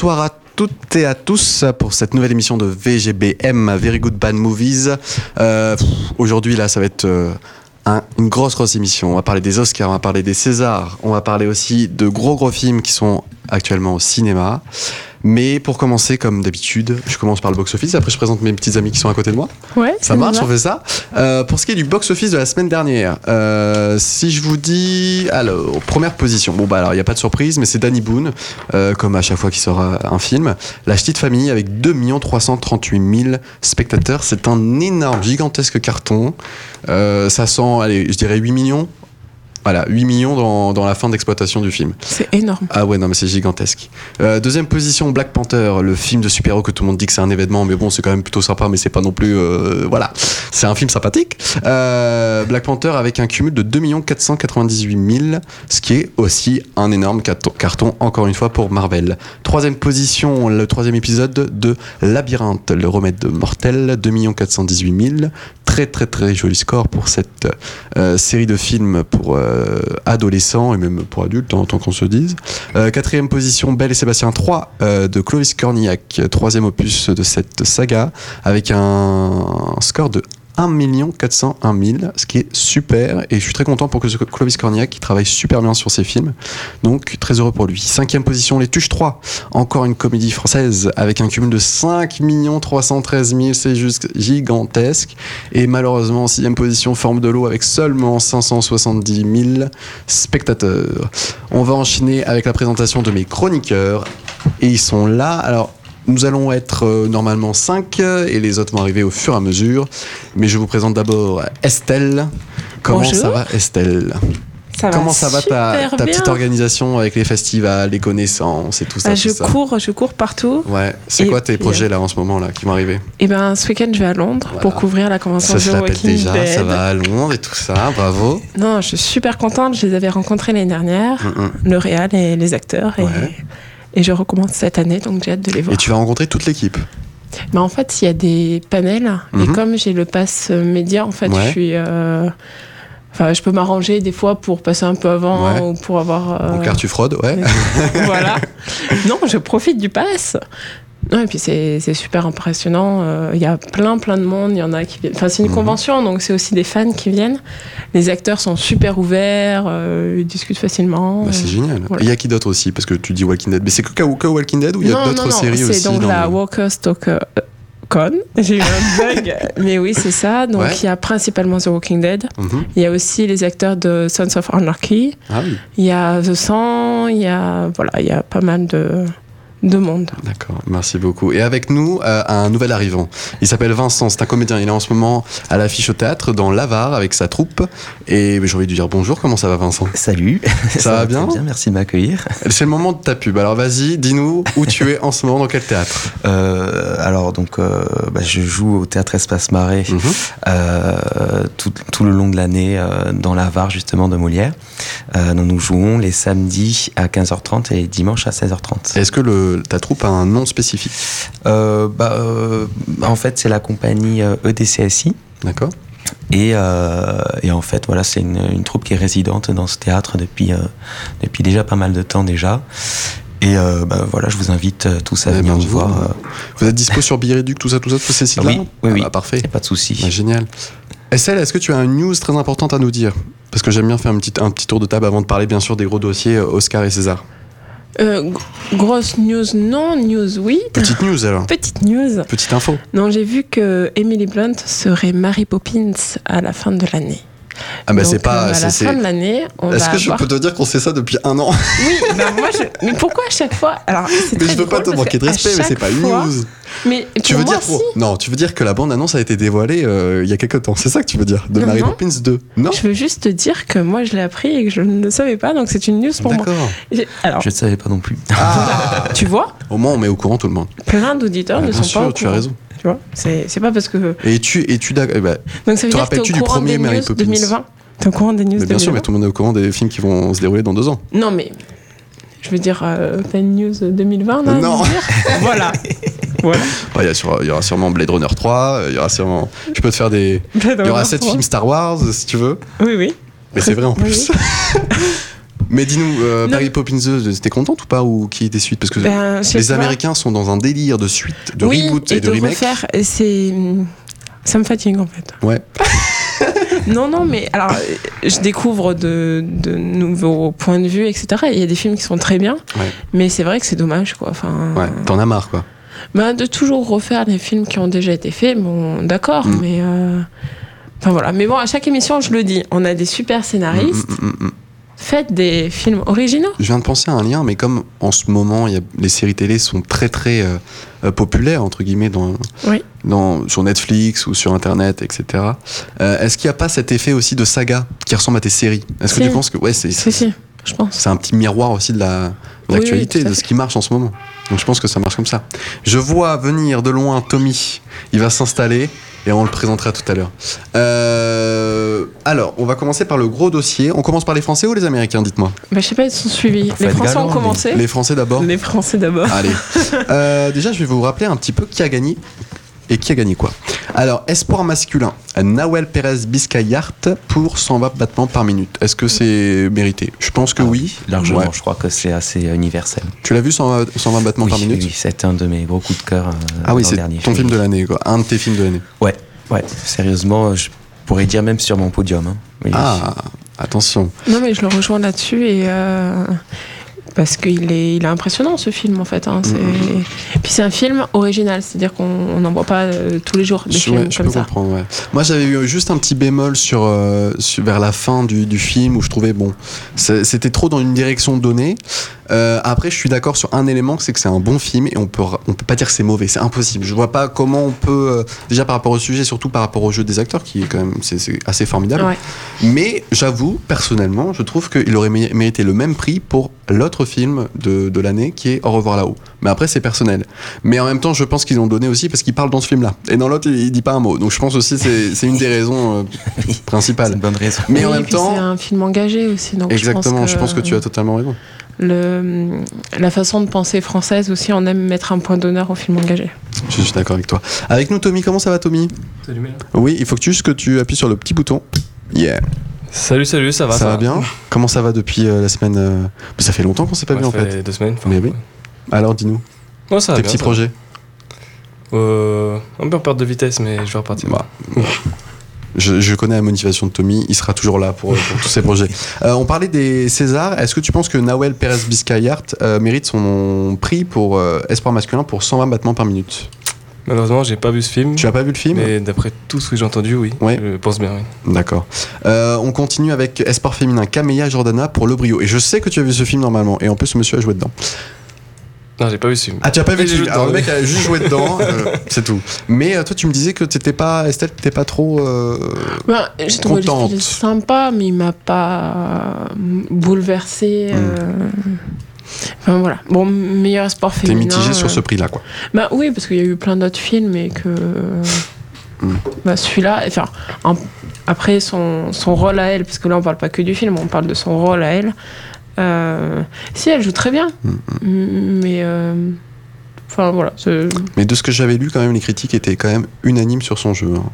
Bonsoir à toutes et à tous pour cette nouvelle émission de VGBM, Very Good Bad Movies. Euh, Aujourd'hui, là, ça va être euh, un- une grosse, grosse émission. On va parler des Oscars, on va parler des Césars, on va parler aussi de gros, gros films qui sont actuellement au cinéma. Mais pour commencer, comme d'habitude, je commence par le box-office. Après, je présente mes petits amis qui sont à côté de moi. Ouais, Ça marche, on fait ça. Euh, pour ce qui est du box-office de la semaine dernière, euh, si je vous dis. Alors, première position. Bon, bah alors, il n'y a pas de surprise, mais c'est Danny Boone, euh, comme à chaque fois qu'il sort un film. La Petite Famille avec 2 338 000 spectateurs. C'est un énorme, gigantesque carton. Ça sent, allez, je dirais 8 millions. Voilà, 8 millions dans, dans la fin d'exploitation du film. C'est énorme. Ah ouais, non, mais c'est gigantesque. Euh, deuxième position, Black Panther, le film de super-héros que tout le monde dit que c'est un événement, mais bon, c'est quand même plutôt sympa, mais c'est pas non plus. euh, voilà, c'est un film sympathique. Euh, Black Panther avec un cumul de 2 498 000, ce qui est aussi un énorme carton, encore une fois, pour Marvel. Troisième position, le troisième épisode de Labyrinthe, le remède mortel, 2 418 000. Très, très, très joli score pour cette série de films pour euh, adolescents et même pour adultes, tant qu'on se dise. Euh, quatrième position, Belle et Sébastien 3 euh, de Clovis Cornillac, troisième opus de cette saga, avec un score de 1 401 000, ce qui est super. Et je suis très content pour que Clovis Cornillac qui travaille super bien sur ses films. Donc, très heureux pour lui. Cinquième position, Les Tuches 3. Encore une comédie française avec un cumul de 5 313 000. C'est juste gigantesque. Et malheureusement, en sixième position, Forme de l'eau avec seulement 570 000 spectateurs. On va enchaîner avec la présentation de mes chroniqueurs. Et ils sont là. Alors, nous allons être euh, normalement 5 et les autres vont arriver au fur et à mesure. Mais je vous présente d'abord Estelle. Comment Bonjour. ça va Estelle? Ça Comment ça va ta, petite organisation avec les festivals, les connaissances et tout ça, Ah, tout je ça? cours, je cours partout. Ouais, c'est quoi tes projets là en ce moment là qui vont arriver? Et ben, ce week-end, je vais à Londres Voilà. pour couvrir la convention Ça se l'appelle déjà, Dead. ça va à Londres et tout ça, bravo. Non, je suis super contente. Je les avais rencontrés l'année dernière, Mm, mm. le réal et les acteurs. Et, Ouais. Et je recommence cette année, donc j'ai hâte de les voir. Et tu vas rencontrer toute l'équipe. Mais en fait, il y a des panels. Et Mhm. comme j'ai le pass euh, média, en fait, Ouais. je suis. euh, Enfin, je peux m'arranger des fois pour passer un peu avant Ouais. ou pour avoir. euh, Au car tu fraudes, ouais. voilà. Non, je profite du pass. Non, et puis c'est super impressionnant. Euh, Il y a plein, plein de monde. Il y en a qui. Enfin, c'est une Mhm. convention, donc c'est aussi des fans qui viennent. Les acteurs sont super ouverts, euh, ils discutent facilement. Bah, c'est génial. Voilà. Et il y a qui d'autre aussi? Parce que tu dis Walking Dead. Mais c'est que, que, Walking Dead ou il y a d'autres séries aussi C'est donc dans la le- Walker Stalker euh, Con. J'ai eu un bug. Mais oui, c'est ça. Donc Ouais. il y a principalement The Walking Dead. Mhm. Il y a aussi les acteurs de Sons of Anarchy. Ah oui, Il y a The Sang. Il y a, voilà, il y a pas mal de, de monde. d'accord, merci beaucoup. Et avec nous, euh, un nouvel arrivant. Il s'appelle Vincent, c'est un comédien. Il est en ce moment à l'affiche au théâtre dans l'Avare avec sa troupe. Et j'ai envie de lui dire bonjour, comment ça va Vincent? Salut. Ça va bien? très bien, merci de m'accueillir. C'est le moment de ta pub. Alors vas-y, dis-nous où tu es en ce moment, dans quel théâtre? Euh, alors donc, euh, bah, je joue au théâtre Espace Marais Mhm. euh, tout, tout le long de l'année euh, dans la Var justement de Molière. Euh, donc nous jouons les samedis à 15h30 et les dimanches à 16h30. Est-ce que le, ta troupe a un nom spécifique Euh, bah, euh, en fait, c'est la compagnie euh, EDCSI. D'accord Et, euh, et en fait, voilà, c'est une, une troupe qui est résidente dans ce théâtre depuis, depuis déjà pas mal de temps déjà. Et euh, bah, voilà, je vous invite euh, tous à Eh venir ben, nous vous, voir. euh, Vous êtes dispo sur Billeduc, tout ça, tout ça, tous ces sites-là Oui, oui, oui. Ah, parfait. y a pas de souci. Ah, génial. Estelle, est-ce que tu as une news très importante à nous dire? Parce que j'aime bien faire un petit, un petit tour de table avant de parler bien sûr des gros dossiers Oscar et César. Euh, grosse news, non. News, oui. Petite news alors. Petite news. Petite info. Non, j'ai vu que Emily Blunt serait Mary Poppins à la fin de l'année. Ah bah c'est pas. euh, à la fin de l'année, on Est-ce que je avoir- peux te dire qu'on sait ça depuis un an? Oui, ben moi je. Mais pourquoi à chaque fois? Alors, Mais très je veux pas te manquer de respect, mais c'est pas une fois- news. Mais Tu veux moi, dire si. Non, tu veux dire que la bande-annonce a été dévoilée euh, il y a quelques temps. C'est ça que tu veux dire De Non, Mary non. Poppins 2 Non? Je veux juste te dire que moi je l'ai appris et que je ne le savais pas, donc c'est une news pour moi. Alors, Je ne savais pas non plus. Ah tu vois, Au moins on met au courant tout le monde. plein d'auditeurs Ah, ne sont sûr, pas au tu as courant. raison. Tu vois, c'est pas parce que. Et tu, et tu d'ac- eh ben, Donc ça veut Te dire que t'es rappelles-tu du premier Mary news Poppins? 2020 T'es au courant des news mais bien sûr, 2020 mais tout le monde est au courant des films qui vont se dérouler dans deux ans. Non, mais. Je veux dire, euh, t'as une news 2020 là Non. Voilà. voilà. Ouais, Il y, aura sûrement Blade Runner 3, euh, il y aura sûrement. Je peux te faire des. Il y aura sept films Star Wars si tu veux. Oui, oui. Mais c'est vrai en Oui, plus. Mais dis-nous, euh. Mary Poppins 2, t'es contente ou pas Ou qui est des suites Parce que Ben, les pas. Américains sont dans un délire de suite, de oui, reboot et, et, de, remake. refaire, et c'est. Ça me fatigue en fait. Ouais. Non, non, mais alors, euh, je découvre de, de nouveaux points de vue, etc. Et Il y a des films qui sont très bien, Ouais. mais c'est vrai que c'est dommage, quoi. Enfin, Ouais, t'en as marre quoi. ben, de toujours refaire les films qui ont déjà été faits, bon, d'accord, Mm. mais. euh, Enfin voilà. Mais bon, à chaque émission, je le dis, on a des super scénaristes. Mm, mm, mm, mm. Faites des films originaux. Je viens de penser à un lien, mais comme en ce moment, y a, les séries télé sont très très euh, euh, populaires entre guillemets dans, Oui. dans sur Netflix ou sur Internet, etc. euh, Est-ce qu'il n'y a pas cet effet aussi de saga qui ressemble à tes séries? Est-ce que tu penses que ouais, c'est Si, si, je pense. c'est un petit miroir aussi de la Oui, l'actualité, oui, de ce qui marche en ce moment. Donc je pense que ça marche comme ça. Je vois venir de loin Tommy. Il va s'installer et on le présentera tout à l'heure. Euh, alors, on va commencer par le gros dossier. On commence par les Français ou les Américains, dites-moi? Bah, je sais pas, ils sont suivis. Les Français galant, ont commencé. Les Français d'abord. Les Français d'abord. Allez. Euh, déjà, je vais vous rappeler un petit peu qui a gagné. Et qui a gagné quoi Alors, espoir masculin, Nawel Perez Biscayart pour 120 battements par minute. Est-ce que c'est mérité? Je pense que Ah, oui. Largement, Ouais. je crois que c'est assez universel. Tu l'as vu 120, 120 battements Oui, par minute? oui, c'est un de mes gros coups de cœur. euh, Ah oui, c'est dernier. ton film de l'année, quoi. Un de tes films de l'année. Ouais, ouais, sérieusement, je pourrais dire même sur mon podium. hein. Oui, Ah, attention. Non, mais je le rejoins là-dessus et. euh, Parce qu'il est, il est impressionnant ce film en fait. hein, Mm. Et puis c'est un film original, c'est-à-dire qu'on n'en voit pas euh, tous les jours des Je, films ouais, je comme peux ça. comprendre, ouais. Moi, j'avais eu juste un petit bémol sur, euh, sur- vers la fin du, du film où je trouvais, bon, c'était trop dans une direction donnée. Euh, après, je suis d'accord sur un élément, c'est que c'est un bon film et on peut, on peut pas dire que c'est mauvais, c'est impossible. Je vois pas comment on peut, euh, déjà par rapport au sujet, surtout par rapport au jeu des acteurs, qui est quand même c'est, assez formidable. Ouais. Mais j'avoue, personnellement, je trouve qu'il aurait mé- mérité le même prix pour l'autre film de, de l'année qui est Au revoir là-haut. Mais après, c'est personnel. Mais en même temps, je pense qu'ils ont donné aussi parce qu'il parle dans ce film-là. Et dans l'autre, il, il dit pas un mot. Donc je pense aussi que c'est, c'est une des raisons euh, C'est une principales. bonne raison. Mais en même puis C'est temps, un film engagé aussi. Donc exactement, je pense que, tu as totalement raison. Le, la façon de penser française aussi, on aime mettre un point d'honneur au film engagé. Je suis d'accord avec toi. Avec nous, Tommy, comment ça va, Tommy? Oui, il faut que tu, juste que tu appuies sur le petit bouton. Yeah. Salut, salut, ça va ça, va bien? Comment ça va depuis euh, la semaine euh, Ça fait longtemps qu'on s'est pas Ouais, vu en ça fait. fait deux semaines. enfin, Mais oui. Alors, dis-nous, Ouais, ça va tes bien, petits ça va. projets? Euh, un peu en perte de vitesse, mais je vais repartir. Bah, je, je connais la motivation de Tommy, il sera toujours là pour, pour tous ses projets. Euh, on parlait des Césars. Est-ce que tu penses que Nawel Perez Biscayart euh, mérite son prix pour euh, espoir masculin pour 120 battements par minute? Malheureusement, j'ai pas vu ce film. Tu as pas vu le film? Mais d'après tout ce que j'ai entendu, oui. Ouais. Je pense bien, oui. D'accord. Euh, on continue avec espoir féminin Camélia Jordana pour Le Brio. Et je sais que tu as vu ce film normalement. Et en plus, ce monsieur a joué dedans. Non, j'ai pas vu ce film. Ah, tu as pas vu le film Alors, le mec a juste joué dedans, euh, c'est tout. Mais euh, toi, tu me disais que t'étais pas, Estelle, t'étais pas trop. euh, Ben, j'ai trouvé Contente. le film sympa, mais il m'a pas bouleversé. Hmm. Enfin voilà. Bon, meilleur sport T'es féminin. mitigé sur euh, ce prix-là, quoi. Bah oui, parce qu'il y a eu plein d'autres films et que. Mm. Bah celui-là, enfin, en- après son, son rôle à elle, parce que là on parle pas que du film, on parle de son rôle à elle. Euh, si, elle joue très bien, Mm, M- mais. euh, Enfin voilà. c'est- Mais de ce que j'avais lu, quand même, les critiques étaient quand même unanimes sur son jeu. hein.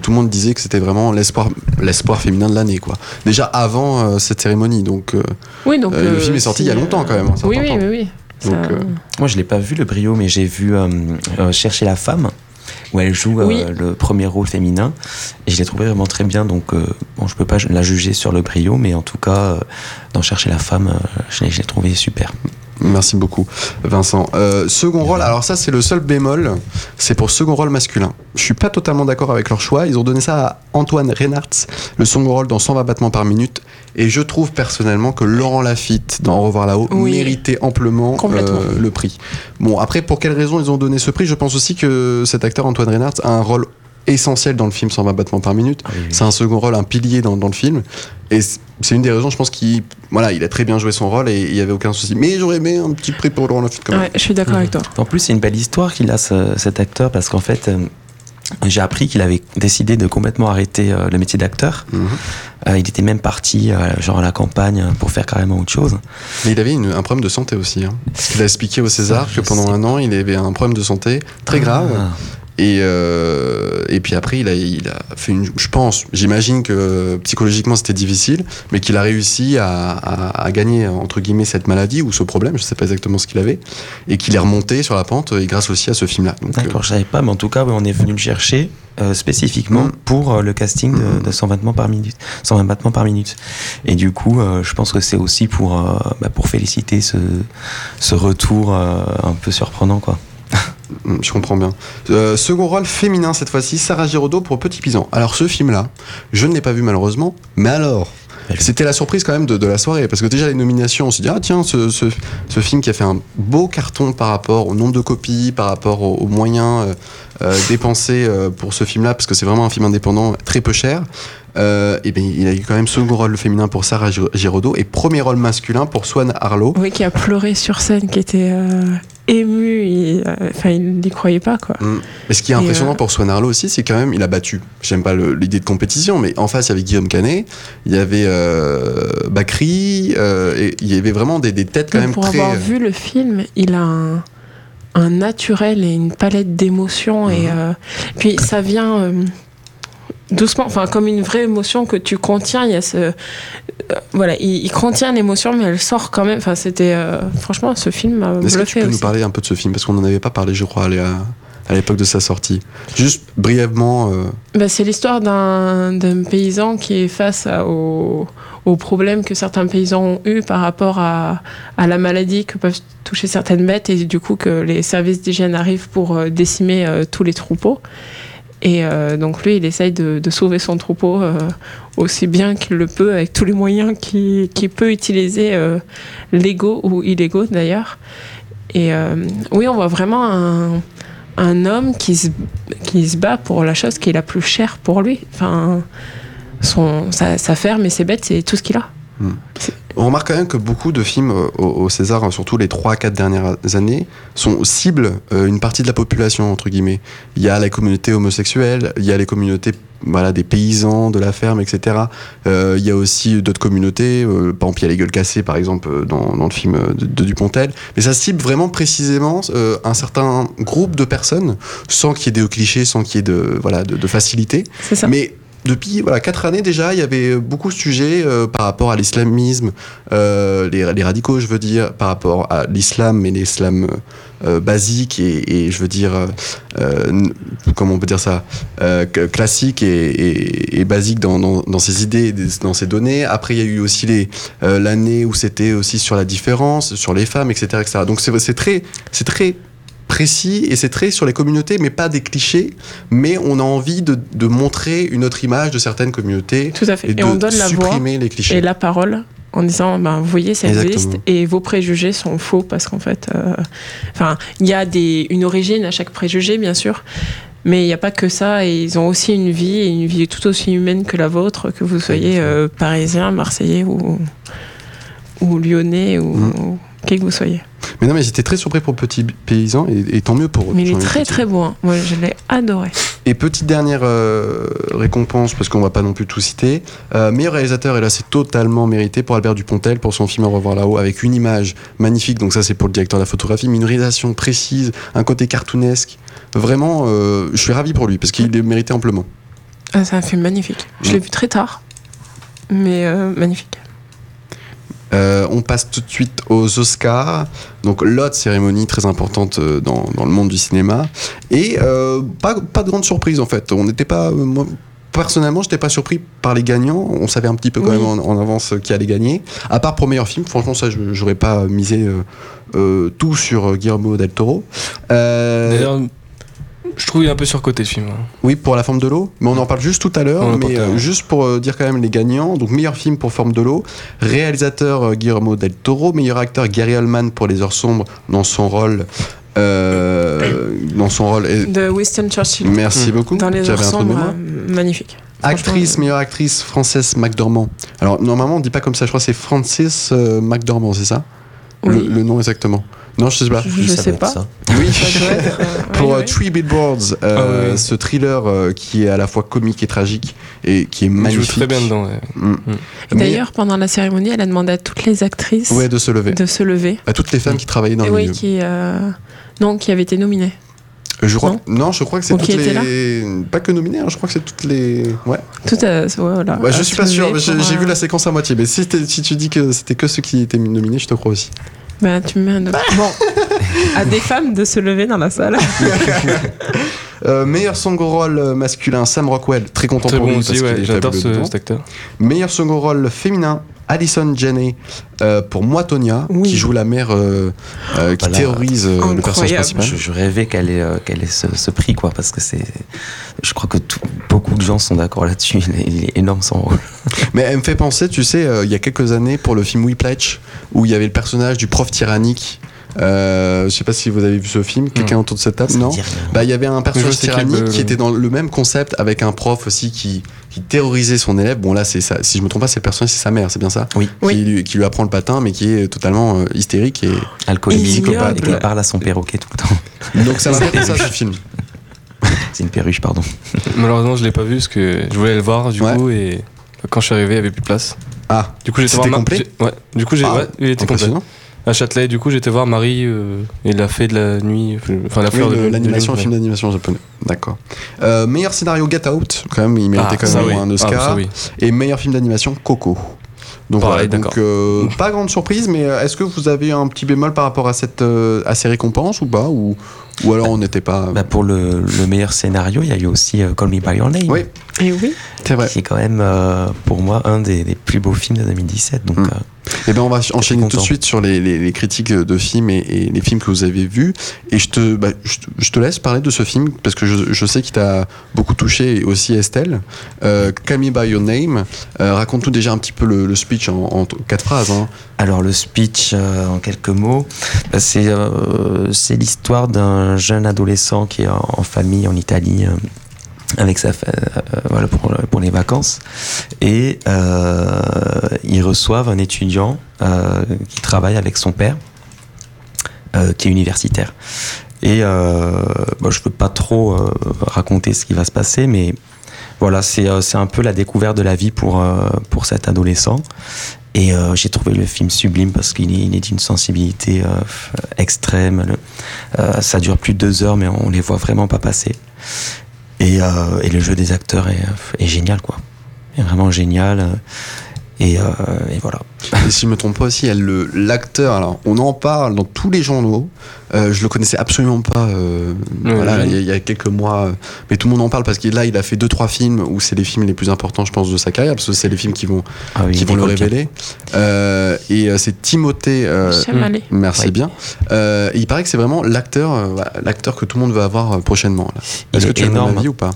Tout le monde disait que c'était vraiment l'espoir, l'espoir féminin de l'année, quoi. Déjà avant euh, cette cérémonie, donc. euh, Oui, donc. Euh, le film est sorti il y a longtemps, quand même, certain Oui, oui, oui, oui. Ça- Donc, euh, Moi, je l'ai pas vu le brio, mais j'ai vu euh, euh, Chercher la femme, où elle joue euh, le premier rôle féminin, et je l'ai trouvé vraiment très bien. Donc, euh, bon, je peux pas la juger sur le brio, mais en tout cas, euh, dans Chercher la femme, euh, je l'ai je l'ai trouvé super. Merci beaucoup, Vincent. Euh, second rôle, alors ça c'est le seul bémol, c'est pour second rôle masculin. Je suis pas totalement d'accord avec leur choix. Ils ont donné ça à Antoine Reinhardt, le second rôle dans 120 battements par minute. Et je trouve personnellement que Laurent Lafitte dans Au revoir là-haut Oui. méritait amplement euh, le prix. Bon, après, pour quelles raisons ils ont donné ce prix? Je pense aussi que cet acteur, Antoine Reinhardt, a un rôle essentiel dans le film 120 battements par minute. C'est un second rôle, un pilier dans, dans le film. Et c'est une des raisons, je pense, qu'il voilà, il a très bien joué son rôle et il y avait aucun souci. Mais j'aurais aimé un petit prix pour Laurent Lafitte quand même. Ouais, je suis d'accord avec toi. En plus, c'est une belle histoire qu'il a, ce- cet acteur, parce qu'en fait, euh, j'ai appris qu'il avait décidé de complètement arrêter euh, le métier d'acteur. Mhm. Euh, il était même parti, euh, genre à la campagne, pour faire carrément autre chose. Mais il avait une- un problème de santé aussi. Hein. Parce qu'il a expliqué au César que pendant un an, il avait un problème de santé très grave. Ah. Et, euh, et puis après, il a, il a fait une. Je pense, j'imagine que psychologiquement c'était difficile, mais qu'il a réussi à, à, à gagner, entre guillemets, cette maladie ou ce problème, je sais pas exactement ce qu'il avait, et qu'il est remonté sur la pente, et grâce aussi à ce film-là. D'accord, euh, je savais pas, mais en tout cas, on est venu le chercher euh, spécifiquement Mm. pour euh, le casting Mm. de, de 120 battements par minute. 120 battements par minute. Et du coup, euh, je pense que c'est aussi pour, euh, bah, pour féliciter ce, ce retour euh, un peu surprenant, quoi. Mm, Je comprends bien. Euh, second rôle féminin cette fois-ci, Sarah Giraudot pour Petit Pisan. Alors ce film-là, je ne l'ai pas vu malheureusement, mais alors c'était la surprise quand même de, de la soirée parce que déjà les nominations, on se dit ah tiens ce, ce, ce film qui a fait un beau carton par rapport au nombre de copies, par rapport aux, aux moyens euh, euh, dépensés euh, pour ce film-là parce que c'est vraiment un film indépendant très peu cher. Euh, et bien il a eu quand même second rôle féminin pour Sarah Gir- Giraudot et premier rôle masculin pour Swan Harlow. Oui, qui a pleuré sur scène, qui était euh, ému. il- euh, Enfin, il n'y croyait pas, quoi. Mm. Mais ce qui est impressionnant euh, pour Swan Harlow aussi, c'est quand même, il a battu. J'aime pas l'idée de compétition, mais en face, il y avait Guillaume Canet, il y avait euh, Bakri, euh, et il y avait vraiment des, des têtes quand Mais même pour très. avoir vu le film, il a un, un naturel et une palette d'émotions. Et euh, puis ça vient doucement, enfin comme une vraie émotion que tu contiens. Il y a ce, euh, voilà, il, il contient l'émotion, mais elle sort quand même. Enfin, c'était euh, franchement, ce film Est-ce que tu peux nous parler un peu de ce film? Parce qu'on n'en avait pas parlé, je crois, à l'é- à l'époque de sa sortie. Juste brièvement. euh, Bah, c'est l'histoire d'un paysan qui est face à- aux, aux problèmes que certains paysans ont eu par rapport à, à la maladie que peuvent toucher certaines bêtes et du coup que les services d'hygiène arrivent pour décimer tous les troupeaux. Et euh, donc lui, il essaye de, sauver son troupeau euh, aussi bien qu'il le peut avec tous les moyens qu'il peut utiliser, euh, légaux ou illégaux d'ailleurs. Et oui, on voit vraiment un, un homme qui se, qui se bat pour la chose qui est la plus chère pour lui. Enfin, son, sa, sa ferme et ses bêtes, c'est tout ce qu'il a. On remarque quand même que beaucoup de films euh, au, au César, surtout les 3-4 dernières années, sont ciblent euh, une partie de la population, entre guillemets. Il y a la communauté homosexuelle, il y a les communautés voilà, des paysans, de la ferme, etc. Euh, il y a aussi d'autres communautés, par exemple, il y a les gueules cassées, par exemple, dans, dans le film de, de Dupontel. Mais ça cible vraiment précisément un certain groupe de personnes, sans qu'il y ait de clichés, sans qu'il y ait de, voilà, de, de facilité. C'est ça. Mais depuis voilà, quatre années déjà, il y avait beaucoup de sujets euh, par rapport à l'islamisme, euh, les, radicaux, je veux dire, par rapport à l'islam, mais l'islam euh, basique et, et je veux dire, euh, euh, comment on peut dire ça, euh, classique et, et- et basique dans, dans, dans ses idées, dans ses données. Après, il y a eu aussi euh, l'année où c'était aussi sur la différence, sur les femmes, etc. etc. Donc c'est très, c'est très précis et c'est très sur les communautés, mais pas des clichés. Mais on a envie de, de montrer une autre image de certaines communautés Tout à fait. et, Et, de on donne la voix supprimer les clichés. et la parole en disant, ben, vous voyez, ça existe et vos préjugés sont faux parce qu'en fait, euh, enfin, il y a des, une origine à chaque préjugé, bien sûr. Mais il n'y a pas que ça, et ils ont aussi une vie, et une vie tout aussi humaine que la vôtre, que vous soyez euh, parisien, marseillais ou, ou lyonnais, ou, Mm. ou qui que vous soyez. Mais non, mais j'étais très surpris pour Petit Paysan et, et tant mieux pour eux. Mais il est très très beau, hein. Moi, je l'ai adoré. Et petite dernière euh, récompense, parce qu'on va pas non plus tout citer. Euh, meilleur réalisateur, et là c'est totalement mérité pour Albert Dupontel, pour son film Au revoir là-haut, avec une image magnifique, donc ça c'est pour le directeur de la photographie, mais une réalisation précise, un côté cartoonesque. Vraiment, euh, je suis ravi pour lui, parce qu'il est mérité amplement. Ah, c'est un film magnifique. Je l'ai vu très tard, mais magnifique. Euh, on passe tout de suite aux Oscars. Donc l'autre cérémonie très importante euh, dans, dans le monde du cinéma. Et euh, pas, pas de grande surprise en fait. On n'était pas... moi, personnellement, je n'étais pas surpris par les gagnants. On savait un petit peu quand Oui. même en, en avance qui allait gagner. À part pour meilleur film, franchement ça, je j'aurais pas misé euh, euh, tout sur Guillermo del Toro. Euh, je trouve qu'il est un peu surcoté le film. hein. oui, pour La forme de l'eau, mais on en parle juste tout à l'heure. Mais euh, juste pour euh, dire quand même les gagnants. Donc, meilleur film pour Forme de l'eau, réalisateur euh, Guillermo del Toro, meilleur acteur Gary Oldman pour Les Heures sombres dans son rôle. euh, dans son rôle. et- De Winston Churchill. Merci Mm. beaucoup. Dans les heures sombres, euh, magnifique. Actrice, meilleure actrice française McDormand. Alors, normalement, on dit pas comme ça. Je crois que c'est Francis euh, McDormand, c'est ça? Le, Oui. le nom exactement Non, je sais pas. Je, je sais pas. ça. Oui. Être, euh, pour euh. Three Billboards, euh, Ah oui. ce thriller euh, qui est à la fois comique et tragique et qui est Il joue magnifique. très bien dedans. ouais. Mm. Et D'ailleurs, pendant la cérémonie, elle a demandé à toutes les actrices de se lever. de se lever. À toutes les femmes qui travaillaient dans Et le oui, milieu. qui, euh, non, qui avaient été nominées. Je crois Non non, je crois que c'est Ou toutes les. Pas que nominées, hein, je crois que c'est toutes les. Ouais. Tout à, ouais, voilà, Bah, je à suis pas sûr, j'ai euh, vu la séquence à moitié. Mais si tu dis que c'était que ceux qui étaient nominés, je te crois aussi. Bah, tu me mets un. Bon, à des femmes de se lever dans la salle. Euh, meilleur second rôle masculin, Sam Rockwell, très content Très pour bon lui aussi, parce ouais, qu'il est j'adore ce, cet acteur. Meilleur second rôle féminin, Alison Janney euh, pour moi Tonya, Oui. qui joue la mère euh, euh, qui Voilà. terrorise euh, le personnage Incroyable. principal. Je, je rêvais qu'elle ait, euh, qu'elle ait ce, ce prix, quoi, parce que c'est. Je crois que tout- beaucoup de gens sont d'accord là-dessus. Il, est- il est énorme son rôle. Mais elle me fait penser, tu sais, euh, il y a quelques années pour le film Whiplash, où il y avait le personnage du prof tyrannique. Euh, je sais pas si vous avez vu ce film. Quelqu'un autour de cette table Ça Non. Bah, il y avait un personnage tyrannique euh, qui était dans le même concept avec un prof aussi qui, qui terrorisait son élève. Bon, là, c'est ça. Si je me trompe pas, c'est le personnage, c'est sa mère, c'est bien ça Oui. Qui, Oui. lui, qui lui apprend le patin, mais qui est totalement euh, hystérique. Et... Alcoolique, et qui parle à son perroquet tout le temps. Donc, ça m'a fait penser à ce film. C'est une perruche, pardon. Malheureusement, je l'ai pas vu parce que je voulais le voir du Ouais. coup et quand je suis arrivé, il y avait plus de place. Ah, Du coup, voir Ma- complet j'ai- Ouais. Du coup, j'ai Ah, ouais, il était complet. À Châtelet, du coup, j'étais voir Marie euh, et la fée de la nuit, enfin la Oui, fleur de de l'animation, un film d'animation japonais. D'accord. Euh, meilleur scénario Get Out, quand même, il méritait Ah, quand même oui. un Ah, Oscar. ça, oui. Et meilleur film d'animation, Coco. Donc Pareil, voilà, donc d'accord. euh, pas grande surprise, mais euh, est-ce que vous avez un petit bémol par rapport à cette euh, à ces récompenses ou pas ou, ou alors on n'était pas. Bah, pour le, le meilleur scénario, il y a eu aussi euh, Call Me By Your Name. Oui, Et oui. c'est vrai. Qui est quand même, euh, pour moi, un des, des plus beaux films de 2017. Donc, Mm. Et ben on va enchaîner tout de suite sur les, les- les critiques de films et, et les films que vous avez vus. Et je te, bah, je, te- je te laisse parler de ce film parce que je, je sais qu'il t'a beaucoup touché et aussi Estelle. Euh, Call Me By Your Name. Euh, Raconte-nous déjà un petit peu le, le speech en, quatre phrases. hein. Alors le speech euh, en quelques mots, bah, c'est euh, c'est l'histoire d'un jeune adolescent qui est en, en famille en Italie avec sa euh, voilà pour, pour les vacances et euh, ils reçoivent un étudiant euh, qui travaille avec son père qui est universitaire et je veux pas trop raconter ce qui va se passer mais voilà c'est euh, un peu la découverte de la vie pour pour cet adolescent et j'ai trouvé le film sublime parce qu'il est, d'une sensibilité extrême. Le- ça dure plus de deux heures, mais on les voit vraiment pas passer. Et, euh, et le jeu des acteurs est, est génial, quoi. Est vraiment génial. Euh, Et, euh, et voilà. Et si je me trompe pas aussi, elle, le- l'acteur, alors on en parle dans tous les journaux. Euh, je le connaissais absolument pas. euh, voilà, il y, a- il y a quelques mois, mais tout le monde en parle parce qu'il là, il a fait deux trois films où c'est les films les plus importants, je pense, de sa carrière parce que c'est les films qui vont Ah oui, qui vont le révéler. Euh, et c'est Timothée. euh, Chamalé. Merci Oui. bien. Euh, et il paraît que c'est vraiment l'acteur, euh, l'acteur que tout le monde veut avoir prochainement. Est-ce que tu as énorme. avis ou pas?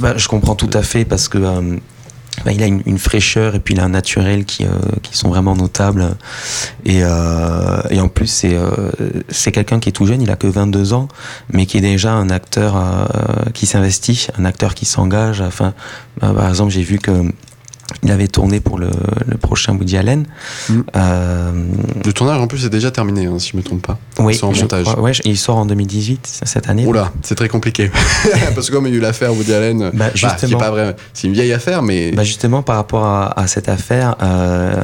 Bah, je comprends tout à fait parce que euh, bah, il a une, fraîcheur et puis il a un naturel qui, euh, qui sont vraiment notables. Et, euh, et en plus, c'est euh, c'est quelqu'un qui est tout jeune, il a que 22 ans, mais qui est déjà un acteur qui s'investit, un acteur qui s'engage. Enfin, par exemple, j'ai vu que il avait tourné pour le, le prochain Woody Allen. Mm. Euh, Le tournage en plus est déjà terminé, hein, si je me trompe pas. oui, C'est en je montage. crois- ouais, il sort en 2018, cette année. Oula, c'est très compliqué. Parce que comme il y a eu l'affaire Woody Allen, Bah, bah, justement. pas vrai, c'est une vieille affaire, mais Bah justement, par rapport à, à cette affaire, euh,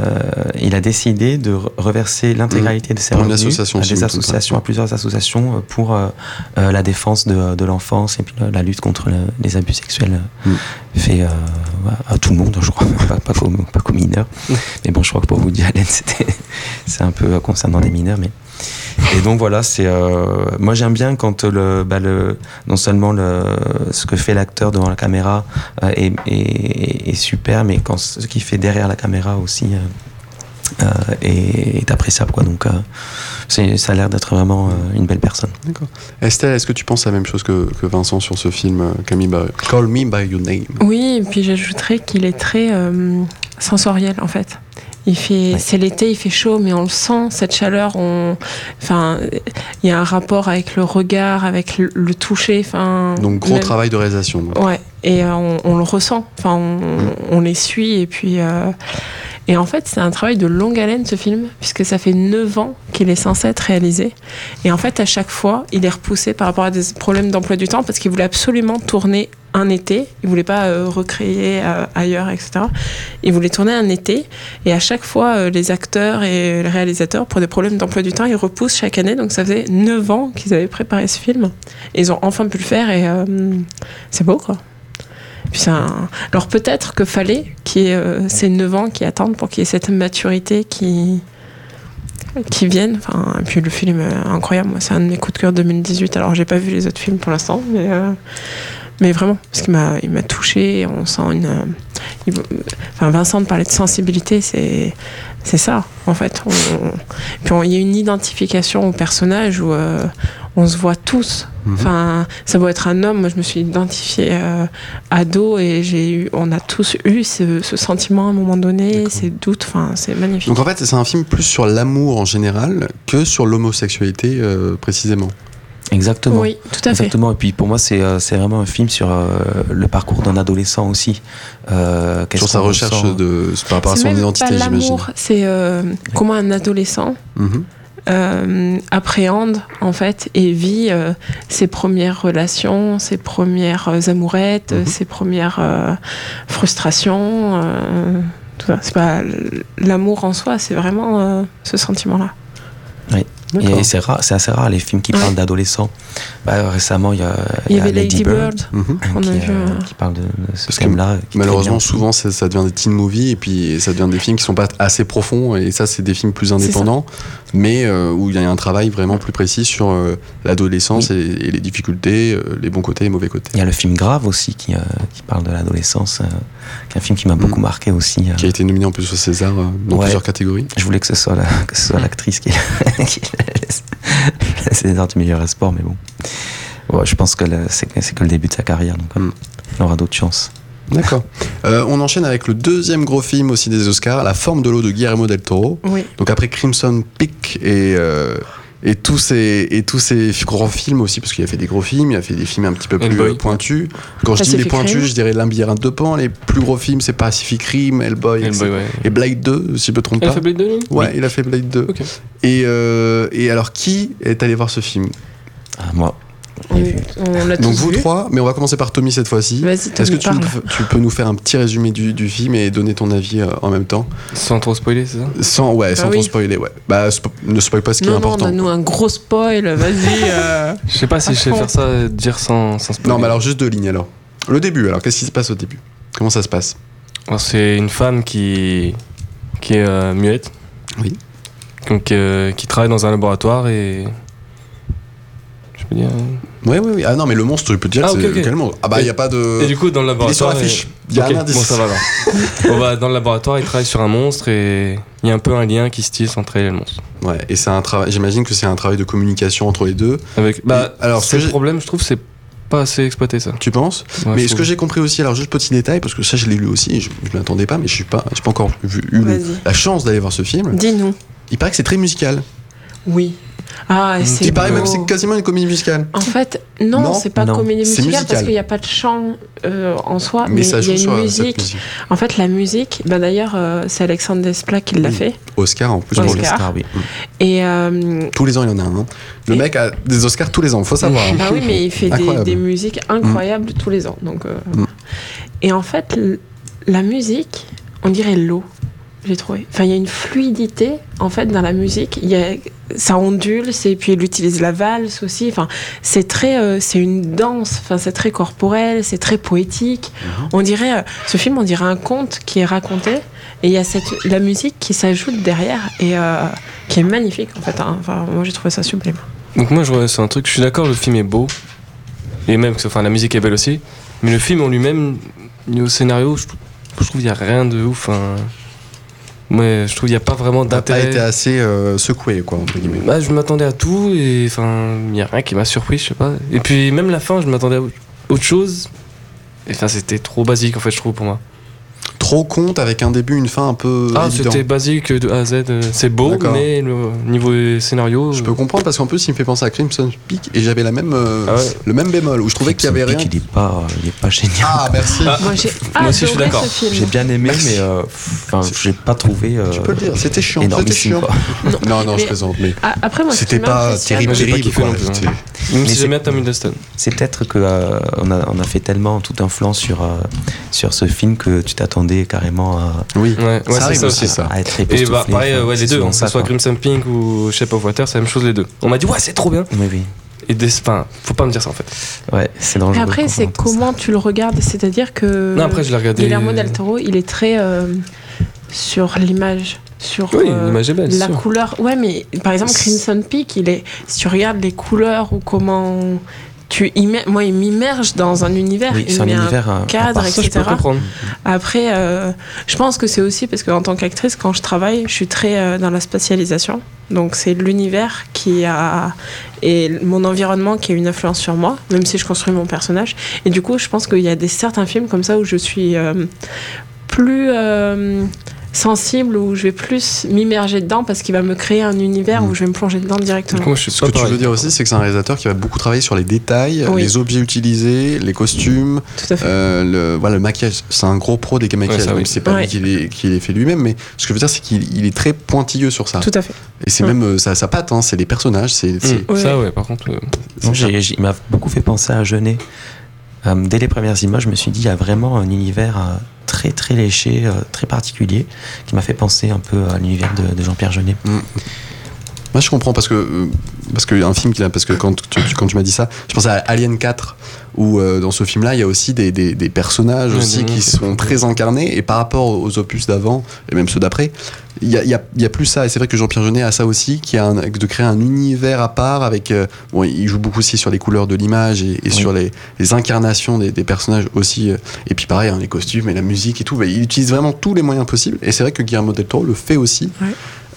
il a décidé de re- reverser l'intégralité de ses revenus association, à si des associations, à plusieurs associations euh, pour euh, euh, la défense de, de l'enfance et puis la, la lutte contre le- les abus sexuels Mm. fait euh, à tout le monde, je crois, pas, pas qu'aux mineurs. Mais bon, je crois que pour Woody Allen, c'était c'est un peu concernant les mineurs, mais et donc voilà, c'est euh, moi j'aime bien quand le, bah, le non seulement le ce que fait l'acteur devant la caméra euh, est, est- est super, mais quand ce qu'il fait derrière la caméra aussi euh, est, est appréciable quoi. Donc ça a l'air d'être vraiment euh, une belle personne. Estelle, est-ce que tu penses la même chose que, que Vincent sur ce film euh, Call Me By, Call Me By Your Name? Oui, et puis j'ajouterais qu'il est très euh, sensoriel en fait. Il fait, Ouais. c'est l'été, il fait chaud, mais on le sent cette chaleur. On, enfin, il y a un rapport avec le regard, avec le, le toucher. Enfin, Donc gros même- travail de réalisation. donc. Ouais, et euh, on, on le ressent. Enfin, on, Mm. on les suit et puis. euh, et en fait, c'est un travail de longue haleine ce film, puisque ça fait 9 ans qu'il est censé être réalisé. Et en fait, à chaque fois, il est repoussé par rapport à des problèmes d'emploi du temps parce qu'il voulait absolument tourner un été. Il voulait pas euh, recréer euh, ailleurs, etc. Il voulait tourner un été. Et à chaque fois, euh, les acteurs et les réalisateurs, pour des problèmes d'emploi du temps, ils repoussent chaque année. Donc ça faisait 9 ans qu'ils avaient préparé ce film. Ils ont enfin pu le faire et c'est beau, quoi. Puis un- Alors peut-être que fallait qu'il y ait ces 9 ans qui attendent pour qu'il y ait cette maturité qui qui viennent. Enfin, puis le film est incroyable. C'est un de mes coups de cœur 2018. Alors j'ai pas vu les autres films pour l'instant, mais euh, mais vraiment parce qu'il m'a il m'a touché. On sent une euh, enfin Vincent de parler de sensibilité, c'est c'est ça en fait. On- puis on- il y a une identification au personnage où euh, on se voit tous. Mhm. Enfin, ça doit être un homme. Moi, je me suis identifiée euh, ado et j'ai eu, on a tous eu ce, ce sentiment à un moment donné, ces doutes. Enfin, c'est magnifique. Donc en fait, c'est un film plus sur l'amour en général que sur l'homosexualité euh, précisément. Exactement. oui, tout à fait. Exactement. Et puis pour moi, c'est euh, c'est vraiment un film sur euh, le parcours d'un adolescent aussi. Euh, Sur sa recherche de, par rapport à son même identité, j'imagine. l'amour, c'est euh, comment un adolescent Mhm. Euh, appréhende en fait et vit euh, ses premières relations, ses premières euh, amourettes, Mhm. ses premières euh, frustrations. euh, tout ça. C'est pas l'amour en soi, c'est vraiment euh, ce sentiment-là. D'accord. Et c'est rare, c'est assez rare les films qui Ouais. parlent d'adolescents. Bah, récemment, il y a, Il y avait Lady Bird. Mhm. qu'on qui, a vu, euh, euh, qui parle de, ce thème-là. Malheureusement, souvent, ça, ça devient des teen movies et puis ça devient des films qui sont pas assez profonds. Et ça, c'est des films plus indépendants, mais euh, où il y a un travail vraiment plus précis sur euh, l'adolescence et, et les difficultés, euh, les bons côtés et les mauvais côtés. Il y a le film Grave aussi qui, euh, qui parle de l'adolescence, euh, qui est un film qui m'a beaucoup Mhm. marqué aussi. euh. Qui a été nominé en plus au César euh, dans Ouais. plusieurs catégories. Je voulais que ce soit la- que ce soit l'actrice qui, qui le César du meilleur sport, mais bon. Ouais, je pense que c'est que c'est le début de sa carrière, donc Mm. il aura d'autres chances. D'accord. Euh, on enchaîne avec le deuxième gros film aussi des Oscars, La forme de l'eau de Guillermo del Toro. Oui. Donc après Crimson Peak et, euh, et, tous ces, et tous ces grands films aussi, parce qu'il a fait des gros films, il a fait des films un petit peu plus Hellboy. euh, pointus. Quand je dis les pointus, je dirais L'Ambirante de Pan. Les plus gros films, c'est Pacific Rim, Hellboy. Hellboy, ouais. et Blade 2, si je me trompe Elle a pas. fait Blade 2 lui? Ouais, il a fait Blade 2. Ok. Et, euh, et alors, qui est allé voir ce film? Ah, moi, On, on l'a Donc vous vu. trois, mais on va commencer par Tommy cette fois-ci. Vas-y, Est-ce que tu, nous- peux nous faire un petit résumé du, du film et donner ton avis euh, en même temps Sans trop spoiler, c'est ça Sans, ouais, sans Ah trop spoiler, ouais. Bah, spo- ne spoil pas ce qui est Non, non, important. donne-nous un gros spoil, vas-y. euh. Je sais pas si je sais faire ça, dire sans, sans spoiler. Non, mais alors juste deux lignes alors. Le début, alors qu'est-ce qui se passe au début? Comment ça se passe? Alors, c'est une femme qui, qui est euh, muette. Oui. Donc, euh, qui travaille dans un laboratoire et. Je peux dire. Euh, Ouais, oui, oui. Ah non, mais le monstre, tu peux te dire, Ah, c'est ok, ok. quel monstre Ah bah, il n'y a pas de. Et du coup, dans le Euh, il est sur laboratoire. l'affiche. Il y a Ok, un indice. Bon, ça va alors. Bon, bah, dans le laboratoire, il travaille sur un monstre et il y a un peu un lien qui se tisse entre elle et le monstre. Ouais, et c'est un travail. J'imagine que c'est un travail de communication entre les deux. Avec, bah, Et alors, ce c'est le problème, je trouve, c'est pas assez exploité ça. Tu penses Ouais, Mais je ce que j'ai compris aussi, alors juste petit détail, parce que ça je l'ai lu aussi, je, je m'y attendais pas, mais je suis pas, j'ai pas encore vu, eu la chance d'aller voir ce film. Dis-nous. Il paraît que c'est très musical. Oui. Ah, et c'est Il paraît même que c'est quasiment une comédie musicale. En fait, non, Non, c'est pas non, comédie musicale, parce musical. qu'il n'y a pas de chant euh, en soi, mais, il y joue a une euh, musique. musique. En fait, la musique, bah d'ailleurs, euh, c'est Alexandre Desplat qui l'a Oui. fait. Oscar en plus. Oscar. pour le- Oscar, oui. Et euh, Tous les ans il y en a un. hein. Le Et- mec a des Oscars tous les ans, faut savoir. hein. bah oui, mais il fait des, musiques incroyables tous les ans. Donc, euh, Mm. Et en fait, la musique, on dirait l'eau, j'ai trouvé. Enfin, il y a une fluidité, en fait, dans la musique. Il y a, ça ondule, c'est, puis il utilise la valse aussi. Enfin, c'est très, euh, c'est une danse. Enfin, c'est très corporel, c'est très poétique. Mhm. On dirait, euh, ce film, on dirait un conte qui est raconté. Et il y a cette, la musique qui s'ajoute derrière et euh, qui est magnifique, en fait. hein. Enfin, moi, j'ai trouvé ça sublime. Donc, moi, je vois, c'est un truc, je suis d'accord, le film est beau. Et même que enfin, la musique est belle aussi. Mais le film en lui-même, au scénario, je, trouve- je trouve qu'il n'y a rien de ouf. hein. Ouais, je trouve qu'il n'y a pas vraiment T'as d'intérêt. été assez euh, secoué, quoi, entre guillemets. Bah, je m'attendais à tout et enfin, il n'y a rien qui m'a surpris, je sais pas. Et puis même la fin, je m'attendais à autre chose. Et enfin, c'était trop basique en fait, je trouve pour moi. Trop conte avec un début, une fin un peu. Ah, c'était basique de A à Z. euh, C'est beau, D'accord. mais le niveau scénario. Je peux comprendre parce qu'en plus, il me fait penser à Crimson Peak et j'avais la même, euh, Ah ouais. le même bémol où je trouvais qu'il y avait rien. Peak, Il est pas, il est pas génial. Ah, merci. Ah. Moi, aussi, je suis d'accord. J'ai bien aimé, Merci. mais euh, enfin, j'ai pas trouvé. euh, Tu peux le dire, c'était chiant. C'était chiant. quoi. Non, non, je Mais- plaisante, mais Après, moi, c'était pas terrible, terrible. non Même Mais si c'est- j'aime bien Tom Hiddleston. C'est peut-être que euh, on, a, on a fait tellement tout un flanc sur, euh, sur ce film que tu t'attendais carrément à, Oui, Ouais, ouais ça arrive ça aussi, aussi. ça. à être Et bah, époustouflé. pareil, Enfin, ouais, les deux, que ce ça, soit. Crimson Pink ou Shape of Water, c'est la même chose les deux. On m'a dit, ouais, c'est trop bien. Oui, oui. Et des, enfin, faut pas me dire ça en fait. Ouais, c'est dangereux. après, c'est ça. comment tu le regardes? C'est-à-dire que Non, après, je l'ai regardé. Guillermo del Toro, il est très euh, sur l'image, sur Oui, euh, l'image est belle, la sûr. couleur. Ouais, mais par exemple, Crimson Peak, il est. Si tu regardes les couleurs ou comment tu moi, il m'immerge dans un univers. Oui, il c'est un met un univers. euh, cadre. Ça, etc. Après, euh, je pense que c'est aussi parce qu'en tant qu'actrice, quand je travaille, je suis très euh, dans la spatialisation. Donc c'est l'univers qui a et mon environnement qui a une influence sur moi, même si je construis mon personnage. Et du coup, je pense qu'il y a des certains films comme ça où je suis euh, plus sensible, où je vais plus m'immerger dedans parce qu'il va me créer un univers Mm. où je vais me plonger dedans directement. coup, Ce que tu veux dire aussi, c'est que c'est un réalisateur qui va beaucoup travailler sur les détails, Oui. les objets utilisés, les costumes, Tout à fait. euh, le, voilà, le maquillage. C'est un gros pro des maquillages, Ouais, oui. c'est pas Ouais. lui qui les, qui les fait lui-même, mais ce que je veux dire, c'est qu'il il est très pointilleux sur ça. Tout à fait. Et c'est Ouais. même euh, sa, sa patte, hein, c'est les personnages, c'est. Ouais. Ça, ouais, par contre. euh, Non, j'ai- j'ai- il m'a beaucoup fait penser à Jeunet. Euh, dès les premières images, je me suis dit, il y a vraiment un univers euh, très très léché, euh, très particulier, qui m'a fait penser un peu à l'univers de, de Jean-Pierre Jeunet. Moi, je comprends parce que euh, parce que un film qu'il a parce que quand tu, tu- quand tu m'as dit ça, je pensais à Alien 4 où euh, dans ce film-là, il y a aussi des, des, des personnages aussi qui sont très incarnés et par rapport aux opus d'avant et même ceux d'après, il y a, il y, a, y a plus ça et c'est vrai que Jean-Pierre Jeunet a ça aussi qui a un- de créer un univers à part avec euh, bon, il joue beaucoup aussi sur les couleurs de l'image et, et Oui. sur les, les incarnations des, des personnages aussi et puis pareil hein, les costumes et la musique et tout, il utilise vraiment tous les moyens possibles et c'est vrai que Guillermo del Toro le fait aussi.